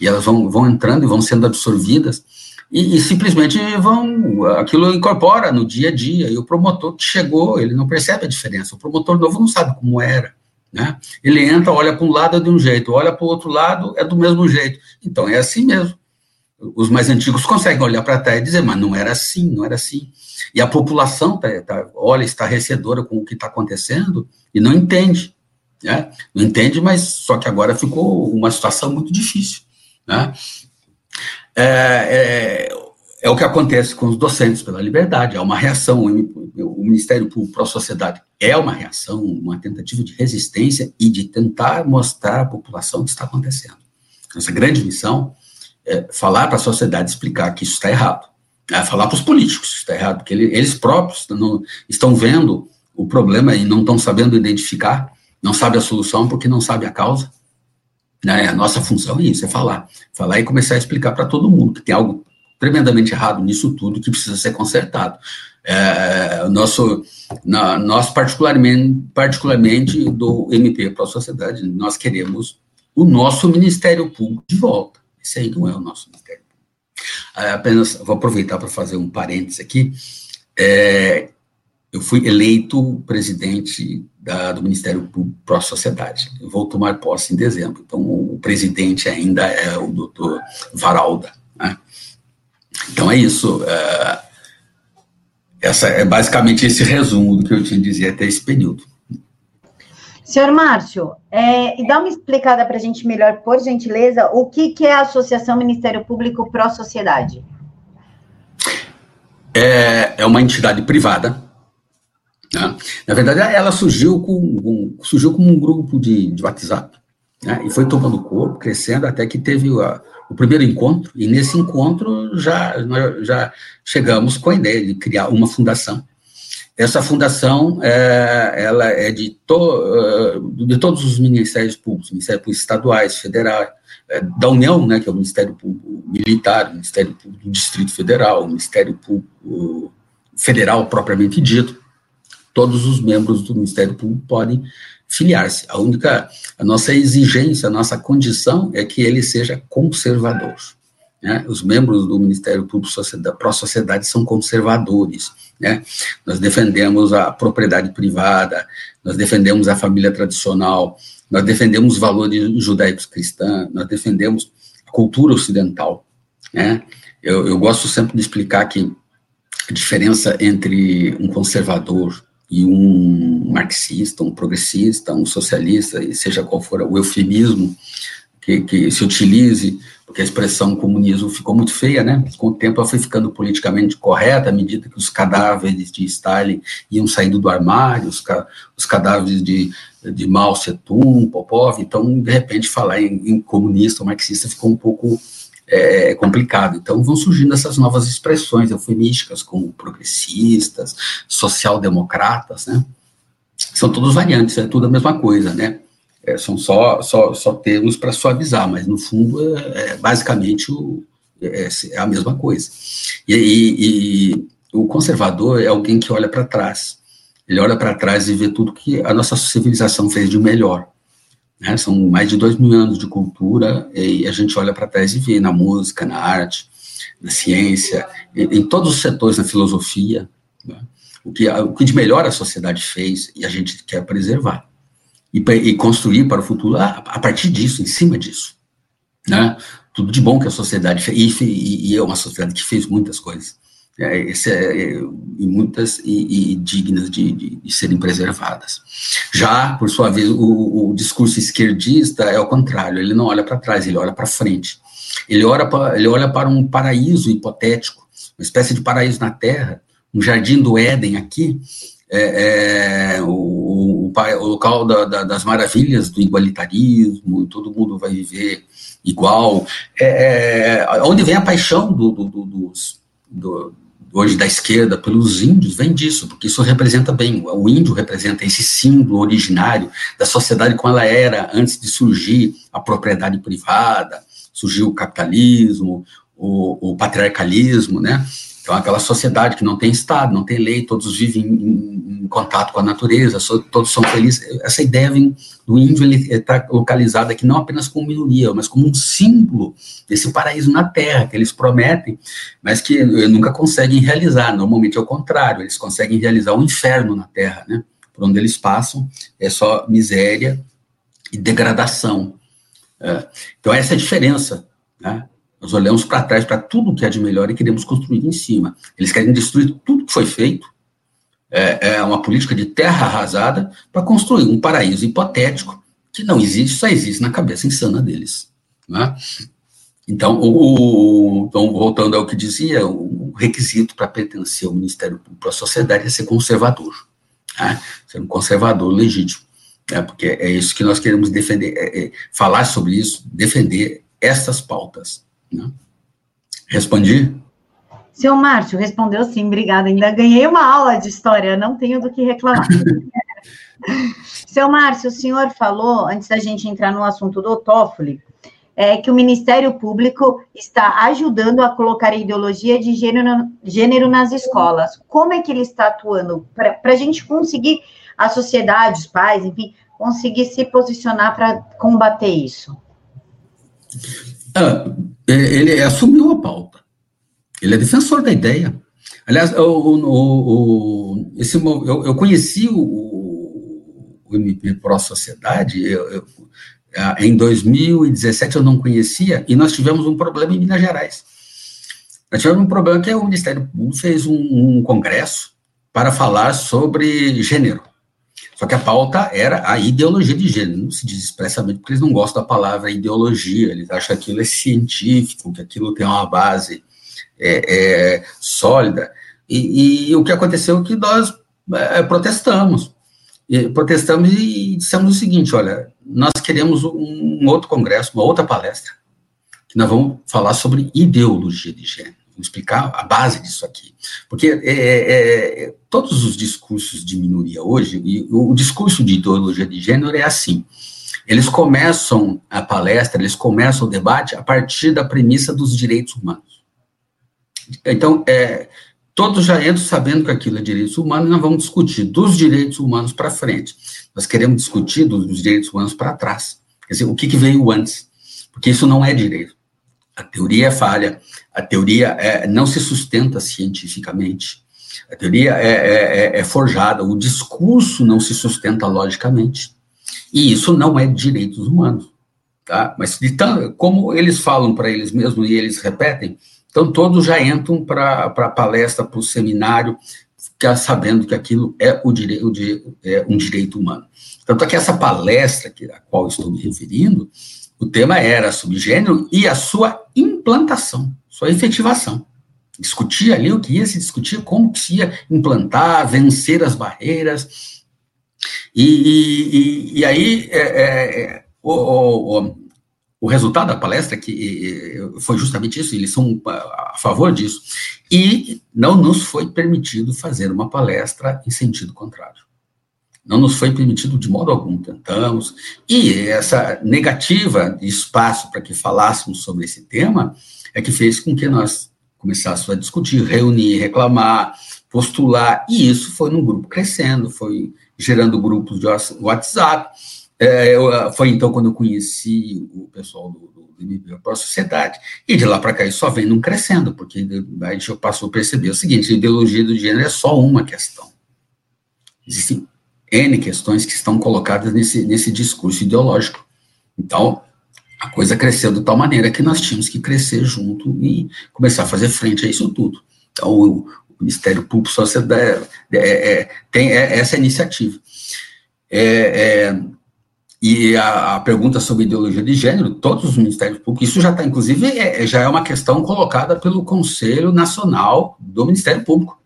e elas vão, vão entrando e vão sendo absorvidas, e, e, simplesmente vão, aquilo incorpora no dia a dia, e o promotor que chegou, ele não percebe a diferença, o promotor novo não sabe como era, né? Ele entra, olha para um lado é de um jeito, olha para o outro lado é do mesmo jeito. Então é assim mesmo. Os mais antigos conseguem olhar para trás e dizer, mas não era assim, não era assim. E a população tá, tá, olha estarrecedora com o que está acontecendo e não entende. Né? Não entende, mas só que agora ficou uma situação muito difícil. Né? É, é, é o que acontece com os docentes pela liberdade, é uma reação. O Ministério Público para a Sociedade é uma reação, uma tentativa de resistência e de tentar mostrar à população o que está acontecendo. Nossa grande missão é falar para a sociedade, explicar que isso está errado. É falar para os políticos que está errado, porque eles próprios estão vendo o problema e não estão sabendo identificar, não sabem a solução porque não sabem a causa. Né? A nossa função é isso, é falar. Falar e começar a explicar para todo mundo que tem algo tremendamente errado nisso tudo que precisa ser consertado. É, nosso, na, nós, particularmente, particularmente do MP para a sociedade, nós queremos o nosso Ministério Público de volta. Esse aí não é o nosso Ministério Público. É, apenas vou aproveitar para fazer um parênteses aqui. É, eu fui eleito presidente da, do Ministério Público para a Sociedade. Eu vou tomar posse em dezembro. Então, o presidente ainda é o doutor Varalda. Né? Então é isso. É, essa é basicamente esse resumo do que eu tinha a dizer até esse período. Senhor Márcio, é, e dá uma explicada para a gente melhor, por gentileza, o que, que é a Associação Ministério Público Pró-Sociedade? É, é uma entidade privada. Né? Na verdade, ela surgiu, com, surgiu como um grupo de, de WhatsApp né? e foi tomando corpo, crescendo, até que teve a, o primeiro encontro, e nesse encontro já, já chegamos com a ideia de criar uma fundação. Essa fundação, é, ela é de, to, de todos os ministérios públicos, ministérios públicos estaduais, federais, é, da União, né, que é o Ministério Público Militar, o Ministério Público do Distrito Federal, o Ministério Público Federal propriamente dito, todos os membros do Ministério Público podem filiar-se. A única, a nossa exigência, a nossa condição é que ele seja conservador. Né? Os membros do Ministério Público Pró-Sociedade são conservadores. Né? Nós defendemos a propriedade privada, nós defendemos a família tradicional, nós defendemos os valores judaicos cristãos, nós defendemos a cultura ocidental. Né? Eu, eu gosto sempre de explicar que a diferença entre um conservador e um marxista, um progressista, um socialista, seja qual for o eufemismo que, que se utilize, porque a expressão comunismo ficou muito feia, né? Com o tempo ela foi ficando politicamente correta, à medida que os cadáveres de Stalin iam saindo do armário, os, ca os cadáveres de, de Mao Tse-tung, Popov, então, de repente, falar em, em comunista ou marxista ficou um pouco é, complicado. Então vão surgindo essas novas expressões eufemísticas, como progressistas, social-democratas, né? São todos variantes, é tudo a mesma coisa, né? É, são só, só, só termos para suavizar, mas no fundo é, é basicamente o, é, é, a mesma coisa. E, e, e o conservador é alguém que olha para trás. Ele olha para trás e vê tudo que a nossa civilização fez de melhor. Né? São mais de dois mil anos de cultura e a gente olha para trás e vê na música, na arte, na ciência, em, em todos os setores, na filosofia, né? o, que, o que de melhor a sociedade fez e a gente quer preservar. E, e construir para o futuro a, a, partir disso, em cima disso. Né? Tudo de bom que a sociedade fez, e, e é uma sociedade que fez muitas coisas. É, esse é, e muitas e, e dignas de, de, de, serem preservadas. Já, por sua vez, o, o, discurso esquerdista é o contrário, ele não olha para trás, ele olha para frente. Ele olha, pra, ele olha para um paraíso hipotético, uma espécie de paraíso na Terra, um jardim do Éden aqui, é, é, o, o, o, local da, da, das maravilhas do igualitarismo, todo mundo vai viver igual, é, é onde vem a paixão do, do, do, dos, do, hoje da esquerda pelos índios vem disso, porque isso representa bem, o índio representa esse símbolo originário da sociedade como ela era antes de surgir a propriedade privada, surgiu o capitalismo, o, o patriarcalismo, né? Então, aquela sociedade que não tem Estado, não tem lei, todos vivem em, em contato com a natureza, todos são felizes. Essa ideia vem do índio, ele está localizado aqui não apenas como minoria, mas como um símbolo desse paraíso na Terra, que eles prometem, mas que nunca conseguem realizar. Normalmente é o contrário, eles conseguem realizar um inferno na Terra, né? Por onde eles passam é só miséria e degradação. É. Então, essa é a diferença, né? Nós olhamos para trás, para tudo que há de melhor e queremos construir em cima. Eles querem destruir tudo que foi feito. É, é uma política de terra arrasada para construir um paraíso hipotético que não existe, só existe na cabeça insana deles. Né? Então, o, então, voltando ao que dizia, o requisito para pertencer ao Ministério Público à sociedade é ser conservador. Né? Ser um conservador legítimo. Né? Porque é isso que nós queremos defender, é, é, falar sobre isso, defender essas pautas. Né? Respondi? Seu Márcio respondeu sim, obrigada. Ainda ganhei uma aula de história, não tenho do que reclamar. *laughs* Seu Márcio, o senhor falou, antes da gente entrar no assunto do Toffoli, é, que o Ministério Público está ajudando a colocar a ideologia de gênero, gênero nas escolas. Como é que ele está atuando para a gente conseguir, a sociedade, os pais, enfim, conseguir se posicionar para combater isso? Ah, ele assumiu a pauta. Ele é defensor da ideia. Aliás, esse, eu, eu, conheci o, MP Pro Sociedade eu, eu, em 2017, eu não conhecia, e nós tivemos um problema em Minas Gerais. Nós tivemos um problema que o Ministério Público fez um, um congresso para falar sobre gênero. Só que a pauta era a ideologia de gênero, não se diz expressamente porque eles não gostam da palavra ideologia, eles acham que aquilo é científico, que aquilo tem uma base é, é, sólida. E, e, o que aconteceu é que nós é, protestamos. E, protestamos e dissemos o seguinte: olha, nós queremos um outro congresso, uma outra palestra, que nós vamos falar sobre ideologia de gênero explicar a base disso aqui. Porque é, é, é, todos os discursos de minoria hoje, e o, discurso de ideologia de gênero é assim. Eles começam a palestra, eles começam o debate a partir da premissa dos direitos humanos. Então, é, todos já entram sabendo que aquilo é direitos humanos, e nós vamos discutir dos direitos humanos para frente. Nós queremos discutir dos direitos humanos para trás. Quer dizer, o que, que veio antes? Porque isso não é direito. A teoria é falha, a teoria é, não se sustenta cientificamente, a teoria é, é, é, é forjada, o discurso não se sustenta logicamente. E isso não é direitos humanos. Tá? Mas de tão, como eles falam para eles mesmos e eles repetem, então todos já entram para a palestra, para o seminário, sabendo que aquilo é, o direito, é um direito humano. Tanto é que essa palestra que, a qual estou me referindo, o tema era subgênero e a sua implantação, sua efetivação. Discutia ali o que ia se discutir, como se ia implantar, vencer as barreiras. E, e, e aí, é, é, o, o, o, resultado da palestra que foi justamente isso, eles são a favor disso. E não nos foi permitido fazer uma palestra em sentido contrário. Não nos foi permitido de modo algum, tentamos. E essa negativa de espaço para que falássemos sobre esse tema é que fez com que nós começássemos a discutir, reunir, reclamar, postular, e isso foi num grupo crescendo, foi gerando grupos de WhatsApp. É, eu, foi então quando eu conheci o pessoal do, do, do para a sociedade, e de lá para cá isso só vem num crescendo, porque a gente passou a perceber o seguinte: a ideologia do gênero é só uma questão. Existem N questões que estão colocadas nesse, nesse discurso ideológico. Então, a coisa cresceu de tal maneira que nós tínhamos que crescer junto e começar a fazer frente a isso tudo. Então, o, Ministério Público Sociedade é, é, é, tem é, essa iniciativa. É, é, e a, a, pergunta sobre ideologia de gênero, todos os ministérios públicos, isso já está, inclusive, já é uma questão colocada pelo Conselho Nacional do Ministério Público.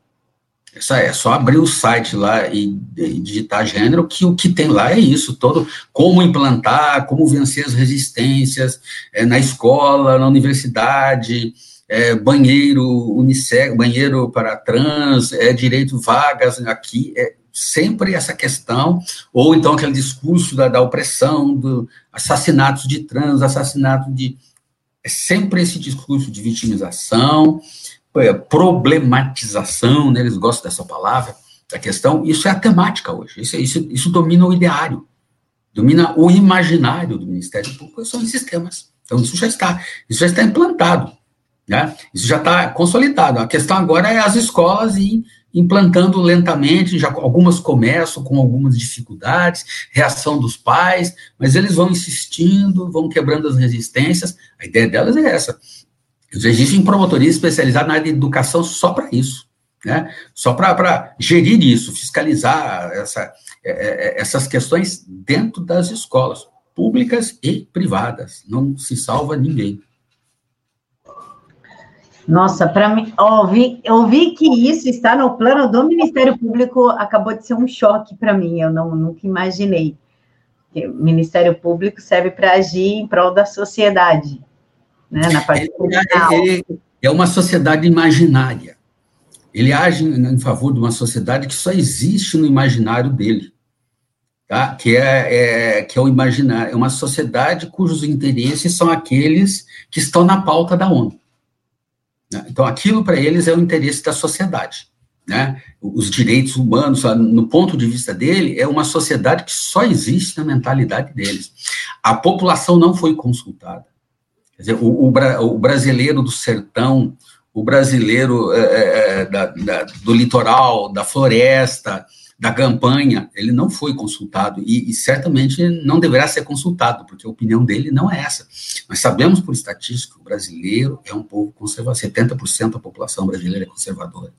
Essa é só abrir o site lá e, e, digitar gênero, que o que tem lá é isso, todo como implantar, como vencer as resistências é, na escola, na universidade, é, banheiro unissex, banheiro para trans, é, direito vagas aqui, é sempre essa questão, ou então aquele discurso da, da opressão, do assassinatos de trans, assassinato de É sempre esse discurso de vitimização, é, problematização, né, eles gostam dessa palavra, da questão, isso é a temática hoje, isso, isso, isso domina o ideário, domina o imaginário do Ministério Público, são esses temas. Então, isso já está, isso já está implantado, né? Isso já está consolidado. A questão agora é as escolas ir implantando lentamente, já algumas começam com algumas dificuldades, reação dos pais, mas eles vão insistindo, vão quebrando as resistências. A ideia delas é essa. Existem promotorias especializadas na área de educação só para isso, né? Só para gerir isso, fiscalizar essa, é, é, é, essas questões dentro das escolas públicas e privadas. Não se salva ninguém. Nossa, para mim, ouvir, ouvir que isso está no plano do Ministério Público acabou de ser um choque para mim. Eu não, nunca imaginei. O Ministério Público serve para agir em prol da sociedade, né? Na parte é, é, é uma sociedade imaginária. Ele age em favor de uma sociedade que só existe no imaginário dele tá? que, é, é, que é o imaginário, é uma sociedade cujos interesses são aqueles que estão na pauta da ONU. Né? Então, aquilo para eles é o interesse da sociedade. Né? Os direitos humanos, no ponto de vista dele, é uma sociedade que só existe na mentalidade deles. A população não foi consultada. Quer dizer, o, o, o brasileiro do sertão, o brasileiro é, é, é da, da, do litoral, da floresta, da campanha, ele não foi consultado e, e, certamente não deverá ser consultado, porque a opinião dele não é essa. Nós sabemos por estatística que o brasileiro é um povo conservador, 70% da população brasileira é conservadora.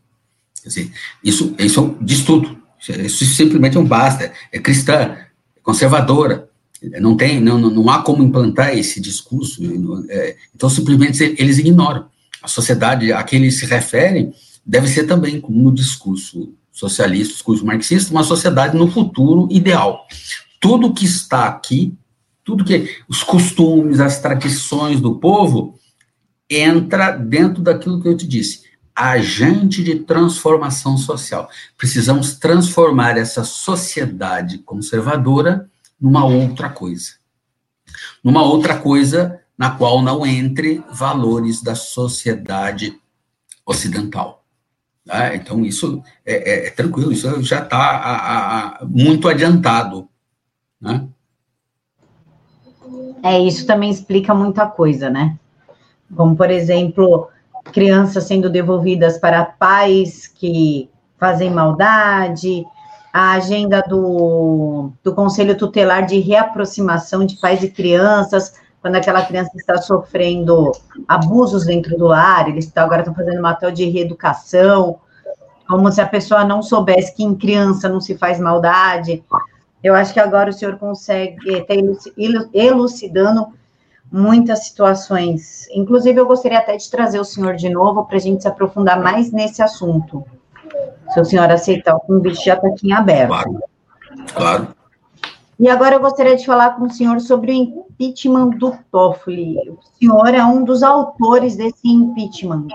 Quer dizer, isso, isso diz tudo. Isso simplesmente não basta. É cristã, é conservadora. Não tem, não, não há como implantar esse discurso. É, então, simplesmente eles ignoram. A sociedade a que eles se referem deve ser também no discurso socialistas, curso marxista, uma sociedade no futuro ideal. Tudo que está aqui, tudo que os costumes, as tradições do povo entra dentro daquilo que eu te disse, agente de transformação social. Precisamos transformar essa sociedade conservadora numa outra coisa. Numa outra coisa na qual não entre valores da sociedade ocidental. Né? Então, isso é, é, é, tranquilo, isso já está muito adiantado. Né? É, isso também explica muita coisa, né? Como, por exemplo, crianças sendo devolvidas para pais que fazem maldade, a agenda do, do Conselho Tutelar de reaproximação de pais e crianças, quando aquela criança está sofrendo abusos dentro do lar, eles agora estão fazendo uma tal de reeducação, como se a pessoa não soubesse que em criança não se faz maldade. Eu acho que agora o senhor consegue estar elucidando muitas situações. Inclusive, eu gostaria até de trazer o senhor de novo para a gente se aprofundar mais nesse assunto. Se o senhor aceitar o convite, já está aqui em aberto. Claro, claro. E agora eu gostaria de falar com o senhor sobre o impeachment do Toffoli. O senhor é um dos autores desse impeachment.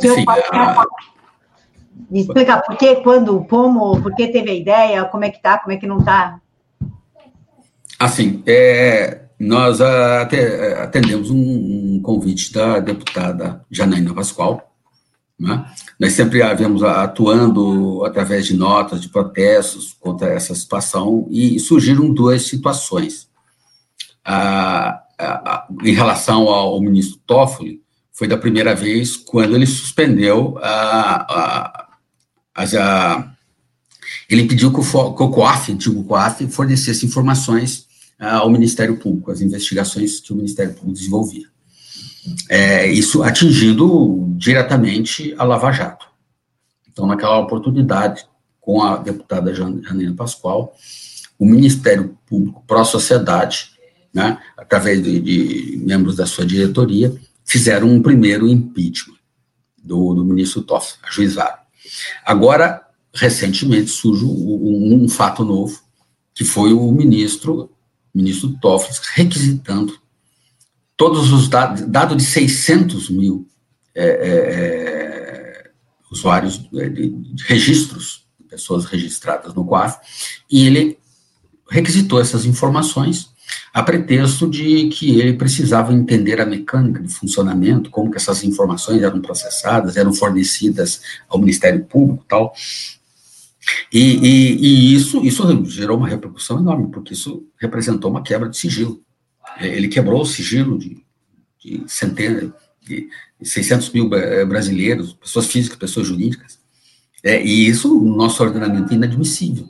Sim, a... explicar por que, quando, como, por que teve a ideia, como é que tá, como é que não tá? Assim, é, nós atendemos um, um, convite da deputada Janaína Pascoal, né? Nós sempre havíamos atuando através de notas de protestos contra essa situação e surgiram duas situações. Ah, ah, em relação ao, ministro Toffoli, foi da primeira vez quando ele suspendeu a, ele pediu que o, que o COAF, antigo COAF, fornecesse informações ao Ministério Público, as investigações que o Ministério Público desenvolvia é, isso atingindo diretamente a Lava Jato. Então, naquela oportunidade, com a deputada Janina Pascoal, o Ministério Público pró-sociedade, né, através de, de, membros da sua diretoria, fizeram um primeiro impeachment do, do ministro Toffoli, ajuizaram. Agora, recentemente, surge um, um fato novo, que foi o ministro, ministro Toffoli, requisitando todos os dados, dado de 600 mil é, é, é, usuários é, de, de, registros, pessoas registradas no COAF, e ele requisitou essas informações a pretexto de que ele precisava entender a mecânica de funcionamento, como que essas informações eram processadas, eram fornecidas ao Ministério Público tal. E, e, e isso, isso gerou uma repercussão enorme, porque isso representou uma quebra de sigilo. Ele quebrou o sigilo de, de centenas, de 600 mil brasileiros, pessoas físicas, pessoas jurídicas. É, e isso, no nosso ordenamento, é inadmissível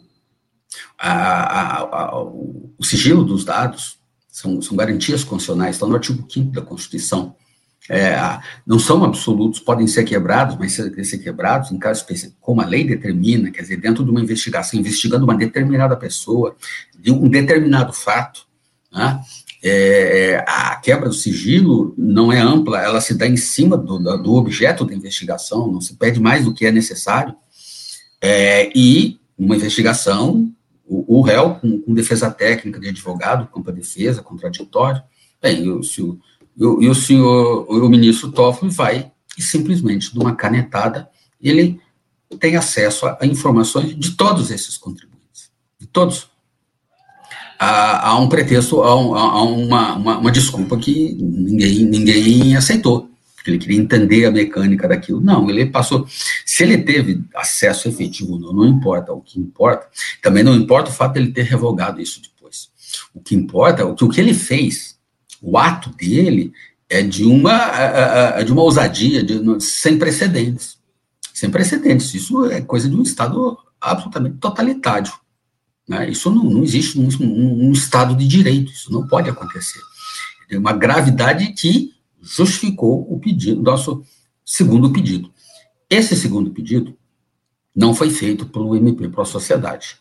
a, a, a, o sigilo dos dados são, são garantias constitucionais, estão no artigo 5 da Constituição. É, não são absolutos, podem ser quebrados, mas ser, ser quebrados em caso específico, como a lei determina, quer dizer, dentro de uma investigação, investigando uma determinada pessoa, de um determinado fato, né, é, a quebra do sigilo não é ampla, ela se dá em cima do, do objeto da investigação, não se pede mais do que é necessário, é, e uma investigação o, o réu, com, com, defesa técnica de advogado, com a defesa, contraditório, bem, o, e o senhor, o ministro Toffoli vai e simplesmente, de uma canetada, ele tem acesso a, a informações de todos esses contribuintes, de todos. Há um pretexto, há, um, uma, uma, uma, desculpa que ninguém, ninguém aceitou ele queria entender a mecânica daquilo. Não, ele passou. Se ele teve acesso efetivo, não, não importa. O que importa, também não importa o fato de ele ter revogado isso depois. O que importa, o que, o que ele fez, o ato dele é de uma, é de uma ousadia de, sem precedentes. Sem precedentes. Isso é coisa de um Estado absolutamente totalitário. Né? Isso não, não existe num, num Estado de direito. Isso não pode acontecer. Tem uma gravidade que justificou o pedido, nosso segundo pedido. Esse segundo pedido não foi feito pelo MP para a Sociedade,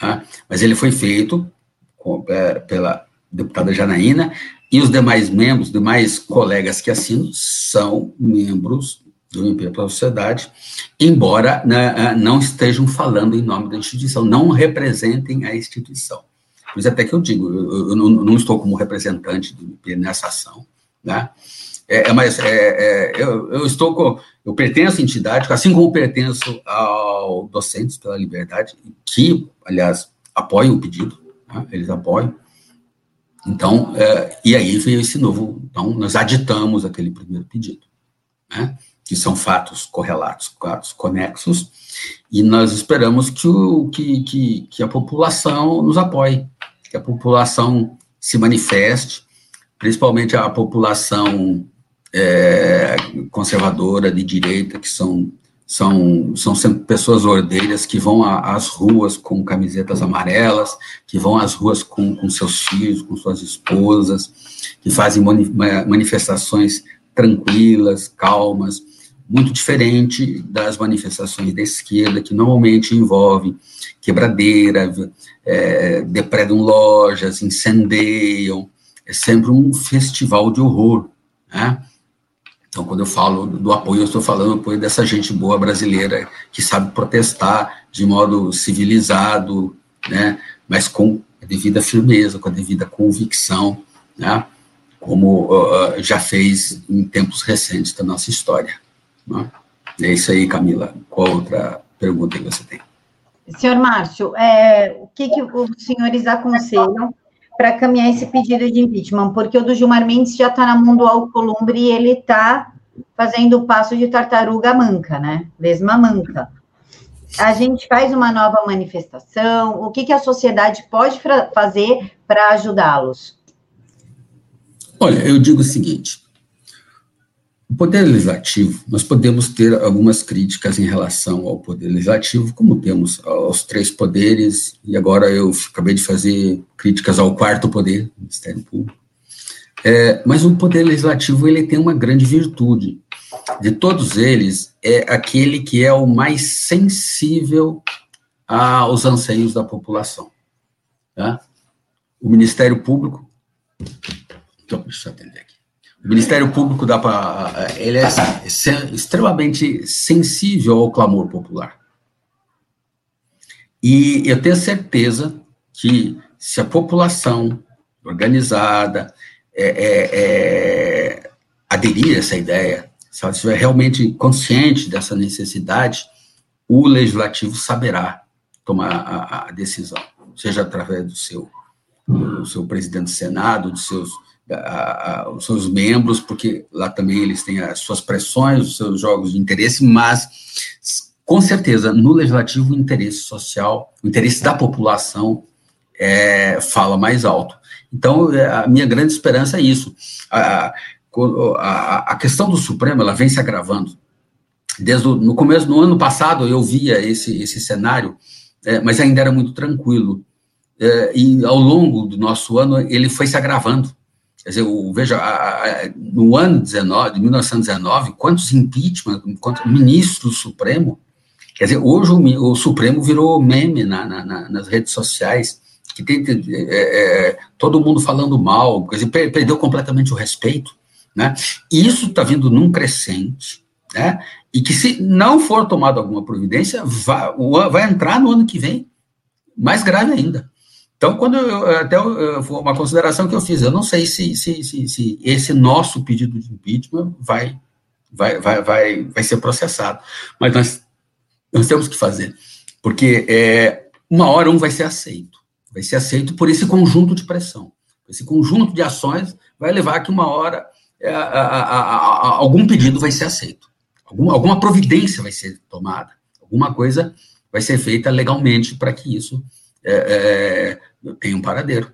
né? mas ele foi feito com, é, pela deputada Janaína e os demais membros, demais colegas que assinam, são membros do MP para a Sociedade, embora né, é, não estejam falando em nome da instituição, não representem a instituição. Por isso até que eu digo, eu, eu não, não, estou como representante do MP nessa ação, né? É, é, mas é, é, eu, eu, estou com, eu pertenço à entidade, assim como pertenço ao Docentes pela Liberdade, que, aliás, apoiam o pedido, né? eles apoiam. Então, é, e aí veio esse novo, então nós aditamos aquele primeiro pedido, né? Que são fatos correlatos, fatos conexos, e nós esperamos que, o, que, que, que a população nos apoie, que a população se manifeste, principalmente a população é, conservadora, de direita, que são, são, são pessoas ordeiras que vão às ruas com camisetas amarelas, que vão às ruas com, com seus filhos, com suas esposas, que fazem manifestações tranquilas, calmas, muito diferente das manifestações da esquerda, que normalmente envolvem quebradeira, é, depredam lojas, incendeiam, é sempre um festival de horror, né? Então, quando eu falo do apoio, eu estou falando do apoio dessa gente boa brasileira que sabe protestar de modo civilizado, né? Mas com a devida firmeza, com a devida convicção, né? Como uh, já fez em tempos recentes da nossa história. Né? É isso aí, Camila. Qual outra pergunta que você tem? Senhor Márcio, é, o que, que os senhores aconselham para caminhar esse pedido de impeachment, porque o do Gilmar Mendes já está na mão do Alcolumbre e ele está fazendo o passo de tartaruga manca, né? Vesma manca. A gente faz uma nova manifestação, o que, que a sociedade pode fazer para ajudá-los? Olha, eu digo o seguinte: o Poder Legislativo, nós podemos ter algumas críticas em relação ao Poder Legislativo, como temos aos três poderes, e agora eu acabei de fazer críticas ao quarto poder, Ministério Público. É, mas o Poder Legislativo ele tem uma grande virtude. De todos eles, é aquele que é o mais sensível aos anseios da população. Tá? O Ministério Público. Então, deixa eu atender aqui. O Ministério Público dá para ele é extremamente sensível ao clamor popular. E eu tenho certeza que se a população organizada é, é, é, aderir a essa ideia, se ela estiver realmente consciente dessa necessidade, o legislativo saberá tomar a, a decisão, seja através do seu o seu presidente do Senado, dos seus, a, a, os seus membros, porque lá também eles têm as suas pressões, os seus jogos de interesse, mas com certeza no legislativo o interesse social, o interesse da população é, fala mais alto. Então, é, a minha grande esperança é isso. A, a, questão do Supremo, ela vem se agravando. Desde o, no começo, no ano passado, eu via esse, esse cenário, é, mas ainda era muito tranquilo. É, e ao longo do nosso ano, ele foi se agravando. Quer dizer, o, veja, no ano 19, de 1919, quantos impeachment, quantos ministros do Supremo, quer dizer, hoje o, o Supremo virou meme na, na, nas redes sociais, que tem é, é, todo mundo falando mal, quer dizer, perdeu completamente o respeito, né? E isso está vindo num crescente, né? E que se não for tomada alguma providência, vai, vai entrar no ano que vem mais grave ainda. Então, quando eu, até uma consideração que eu fiz, eu não sei se, se, se, se esse nosso pedido de impeachment vai, vai, vai, vai, vai ser processado, mas nós, nós temos que fazer, porque é, uma hora um vai ser aceito, vai ser aceito por esse conjunto de pressão, esse conjunto de ações vai levar a que uma hora é, a, a, a, algum pedido vai ser aceito, alguma, alguma providência vai ser tomada, alguma coisa vai ser feita legalmente para que isso é, é, tenha um paradeiro.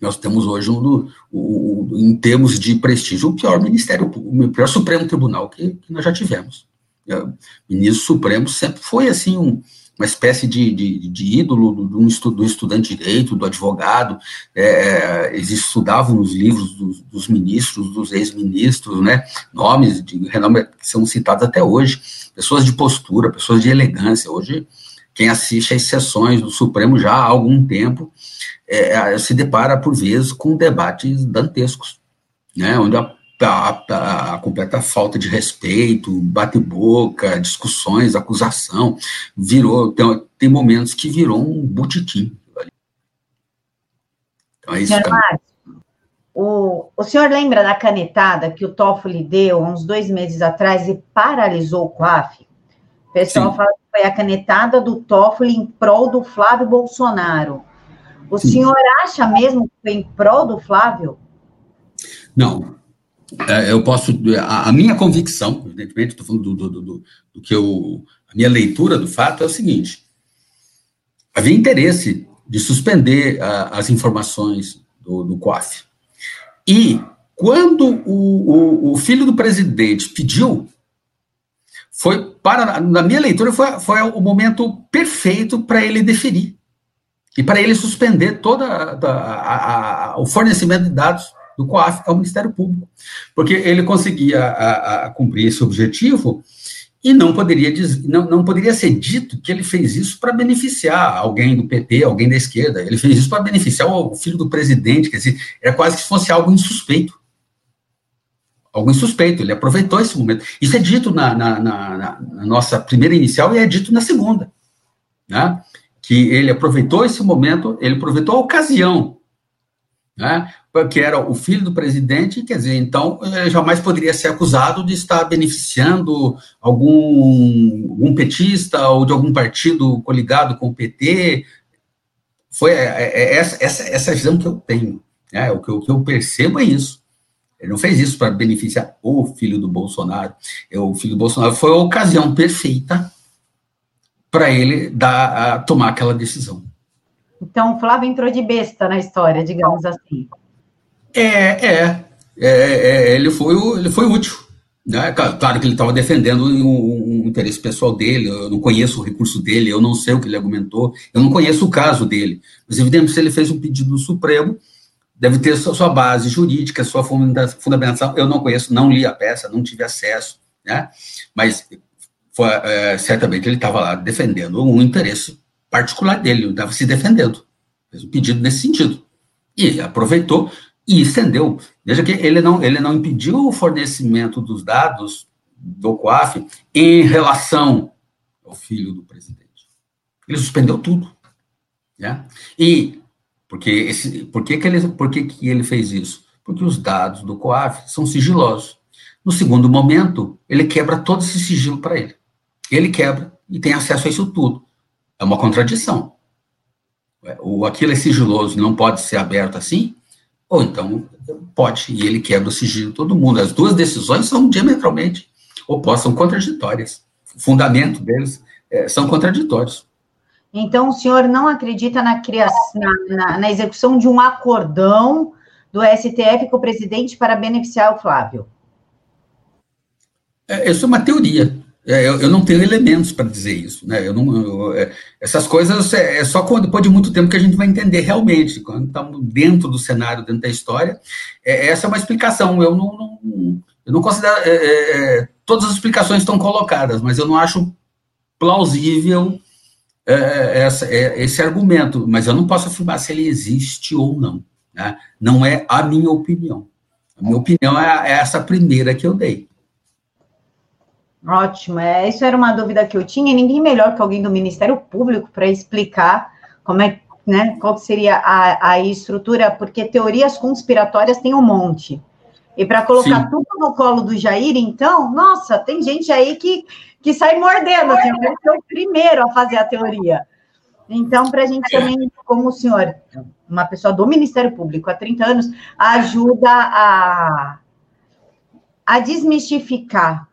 Nós temos hoje, um, um, em termos de prestígio, o pior Ministério o pior Supremo Tribunal que, que nós já tivemos. É, o ministro Supremo sempre foi assim um, uma espécie de, de, de ídolo do, do, do, estudante de direito, do advogado, é, eles estudavam os livros dos, dos ministros, dos ex-ministros, né, nomes de renome que são citados até hoje, pessoas de postura, pessoas de elegância, hoje quem assiste às sessões do Supremo já há algum tempo é, se depara, por vezes, com debates dantescos, né, onde a a, a, completa falta de respeito, bate-boca, discussões, acusação, virou, tem, tem, momentos que virou um botiquim. Então é isso. Márcio, o, o senhor lembra da canetada que o Toffoli deu há uns dois meses atrás e paralisou o COAF? O pessoal Sim. fala foi a canetada do Toffoli em prol do Flávio Bolsonaro. O Sim. senhor acha mesmo que foi em prol do Flávio? Não, é, eu posso. A, a, minha convicção, evidentemente, estou falando do, do, do, do, que eu. A minha leitura do fato é o seguinte: havia interesse de suspender a, as informações do, do COAF. E quando o, o, o, filho do presidente pediu, foi para. Na minha leitura, foi, foi o momento perfeito para ele deferir. E para ele suspender todo o fornecimento de dados do COAF ao Ministério Público, porque ele conseguia a, a cumprir esse objetivo e não poderia, não, não poderia ser dito que ele fez isso para beneficiar alguém do PT, alguém da esquerda. Ele fez isso para beneficiar o filho do presidente, quer dizer, era quase que fosse algo insuspeito. Algo insuspeito, ele aproveitou esse momento. Isso é dito na, na, na, na nossa primeira inicial e é dito na segunda. Né? Que ele aproveitou esse momento, ele aproveitou a ocasião né? que era o filho do presidente, quer dizer, então eh, jamais poderia ser acusado de estar beneficiando algum, algum petista ou de algum partido coligado com o PT. Foi é, é essa, essa, essa visão que eu tenho, né? o, que, o que eu percebo é isso. Ele não fez isso para beneficiar o filho do Bolsonaro. O filho do Bolsonaro foi a ocasião perfeita para ele dar, tomar aquela decisão. Então, o Flávio entrou de besta na história, digamos assim. É, é, é, é ele, foi, ele foi útil. Né? Claro que ele estava defendendo um, um, interesse pessoal dele, eu não conheço o recurso dele, eu não sei o que ele argumentou, eu não conheço o caso dele. Mas, evidentemente, se ele fez um pedido no Supremo, deve ter sua, sua base jurídica, sua fundamentação. Eu não conheço, não li a peça, não tive acesso, né? mas foi, é, certamente ele estava lá defendendo um interesse particular dele, ele estava se defendendo. Fez um pedido nesse sentido. E aproveitou e estendeu. Veja que ele não, ele não impediu o fornecimento dos dados do COAF em relação ao filho do presidente. Ele suspendeu tudo. Né? E porque esse, por, que, que, ele, por que, que ele fez isso? Porque os dados do COAF são sigilosos. No segundo momento, ele quebra todo esse sigilo para ele. Ele quebra e tem acesso a isso tudo. É uma contradição. o aquilo é sigiloso, não pode ser aberto assim, ou então pode, e ele quebra o sigilo de todo mundo. As duas decisões são diametralmente opostas, são contraditórias. O fundamento deles é, são contraditórios. Então, o senhor não acredita na, criação, na, na, execução de um acordão do STF com o presidente para beneficiar o Flávio? É, isso é uma teoria. É, eu, eu, não tenho elementos para dizer isso, né? Eu não, eu, é, essas coisas é, é, só quando, depois de muito tempo que a gente vai entender realmente, quando estamos dentro do cenário, dentro da história. É, essa é uma explicação. Eu não, não eu não considero. É, todas as explicações estão colocadas, mas eu não acho plausível essa, esse argumento. Mas eu não posso afirmar se ele existe ou não. Né? Não é a minha opinião. A minha opinião é essa primeira que eu dei. Ótimo, é, isso era uma dúvida que eu tinha, ninguém melhor que alguém do Ministério Público para explicar como é, né, qual seria a, a estrutura, porque teorias conspiratórias tem um monte. E para colocar Sim. tudo no colo do Jair, então, nossa, tem gente aí que, que sai mordendo, assim, eu ser o primeiro a fazer a teoria. Então, para a gente também, como o senhor, uma pessoa do Ministério Público há 30 anos, ajuda a, a desmistificar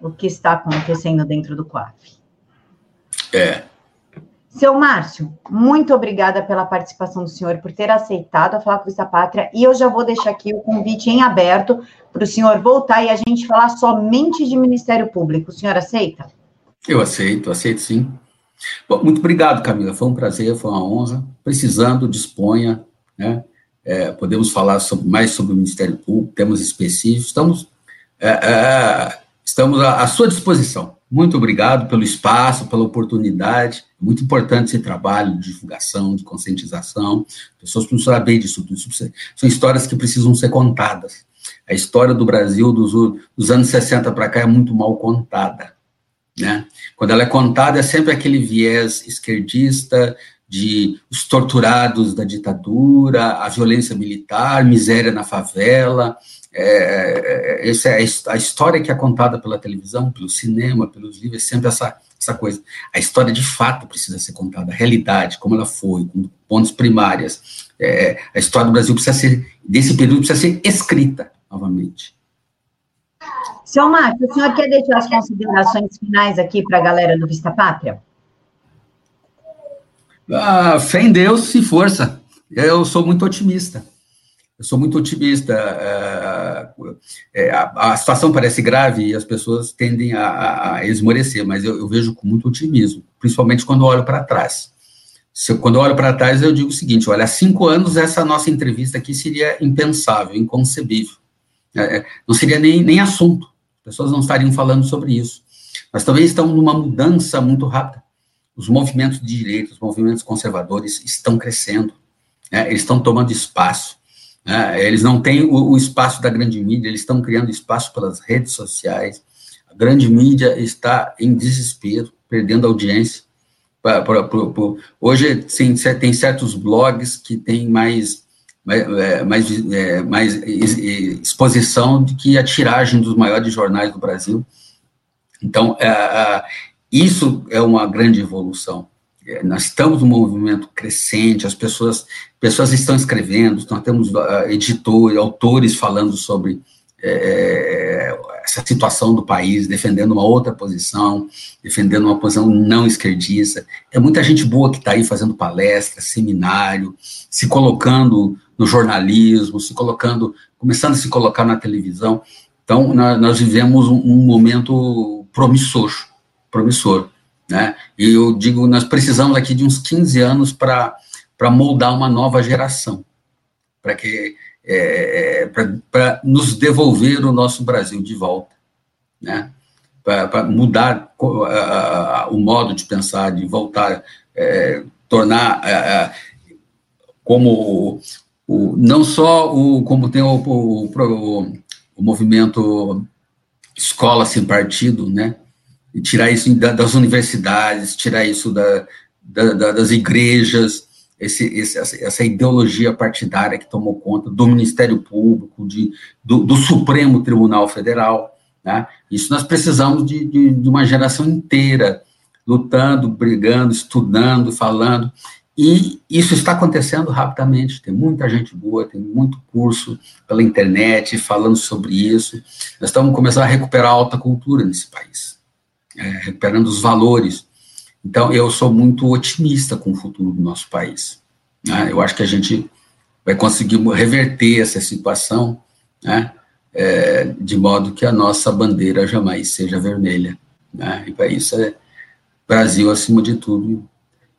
o que está acontecendo dentro do COAF. É. Seu Márcio, muito obrigada pela participação do senhor, por ter aceitado a falar com Vista Pátria, e eu já vou deixar aqui o convite em aberto para o senhor voltar e a gente falar somente de Ministério Público. O senhor aceita? Eu aceito, aceito sim. Bom, muito obrigado, Camila, foi um prazer, foi uma honra. Precisando, disponha, né? É, podemos falar sobre, mais sobre o Ministério Público, temas específicos, estamos é, é, Estamos à, à sua disposição. Muito obrigado pelo espaço, pela oportunidade. É muito importante esse trabalho de divulgação, de conscientização. Pessoas precisam saber disso tudo. São histórias que precisam ser contadas. A história do Brasil dos, dos anos 60 para cá é muito mal contada. Né? Quando ela é contada, é sempre aquele viés esquerdista de os torturados da ditadura, a violência militar, miséria na favela, é, é, essa é a história que é contada pela televisão, pelo cinema, pelos livros, é sempre essa, essa coisa. A história de fato precisa ser contada, a realidade, como ela foi, com pontos primárias. É, a história do Brasil precisa ser, desse período, precisa ser escrita novamente. Seu Marcos, o senhor quer deixar as considerações finais aqui para a galera do Vista Pátria? Ah, fé em Deus e força. Eu sou muito otimista. Eu sou muito otimista. É, é, a, a, situação parece grave e as pessoas tendem a, a esmorecer, mas eu, eu, vejo com muito otimismo, principalmente quando olho para trás. Se, quando olho para trás, eu digo o seguinte: olha, há cinco anos essa nossa entrevista aqui seria impensável, inconcebível. É, é, não seria nem, nem assunto. As pessoas não estariam falando sobre isso. Nós também estamos numa mudança muito rápida. Os movimentos de direita, os movimentos conservadores estão crescendo, né? eles estão tomando espaço. Né? Eles não têm o, o, espaço da grande mídia, eles estão criando espaço pelas redes sociais. A grande mídia está em desespero, perdendo audiência. Pra, pra, pra, hoje sim, tem certos blogs que têm mais, mais, é, mais, é, mais exposição do que a tiragem dos maiores jornais do Brasil. Então, é, isso é uma grande evolução. Nós estamos num movimento crescente, as pessoas, pessoas estão escrevendo, nós temos uh, editores, autores falando sobre é, essa situação do país, defendendo uma outra posição, defendendo uma posição não esquerdista. É muita gente boa que está aí fazendo palestra, seminário, se colocando no jornalismo, se colocando, começando a se colocar na televisão. Então, nós, nós vivemos um, um momento promissor, promissor. Né? E eu digo, nós precisamos aqui de uns 15 anos para moldar uma nova geração, para que é, para nos devolver o nosso Brasil de volta, né? para mudar o modo de pensar, de voltar, é, tornar é, como o, não só o como tem o, o, o movimento escola sem partido, né? E tirar isso das universidades, tirar isso da, da, das igrejas, esse, esse, essa ideologia partidária que tomou conta do Ministério Público, de, do, do Supremo Tribunal Federal. Né? Isso nós precisamos de, de, de, uma geração inteira lutando, brigando, estudando, falando. E isso está acontecendo rapidamente. Tem muita gente boa, tem muito curso pela internet falando sobre isso. Nós estamos começando a recuperar a alta cultura nesse país, é, recuperando os valores. Então, eu sou muito otimista com o futuro do nosso país. Né? Eu acho que a gente vai conseguir reverter essa situação, né? É, de modo que a nossa bandeira jamais seja vermelha. Né? E para isso é Brasil acima de tudo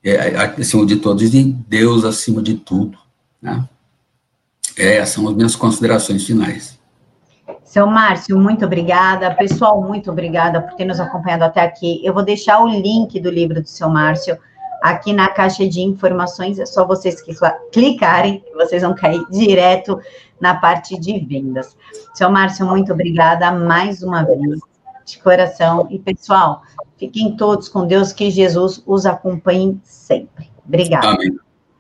é, acima de todos e Deus acima de tudo. Né? É, essas são as minhas considerações finais. Seu Márcio, muito obrigada. Pessoal, muito obrigada por ter nos acompanhado até aqui. Eu vou deixar o link do livro do seu Márcio aqui na caixa de informações. É só vocês clicarem, vocês vão cair direto na parte de vendas. Seu Márcio, muito obrigada mais uma vez, de coração. E, pessoal, Fiquem todos com Deus, que Jesus os acompanhe sempre. Obrigada. Amém.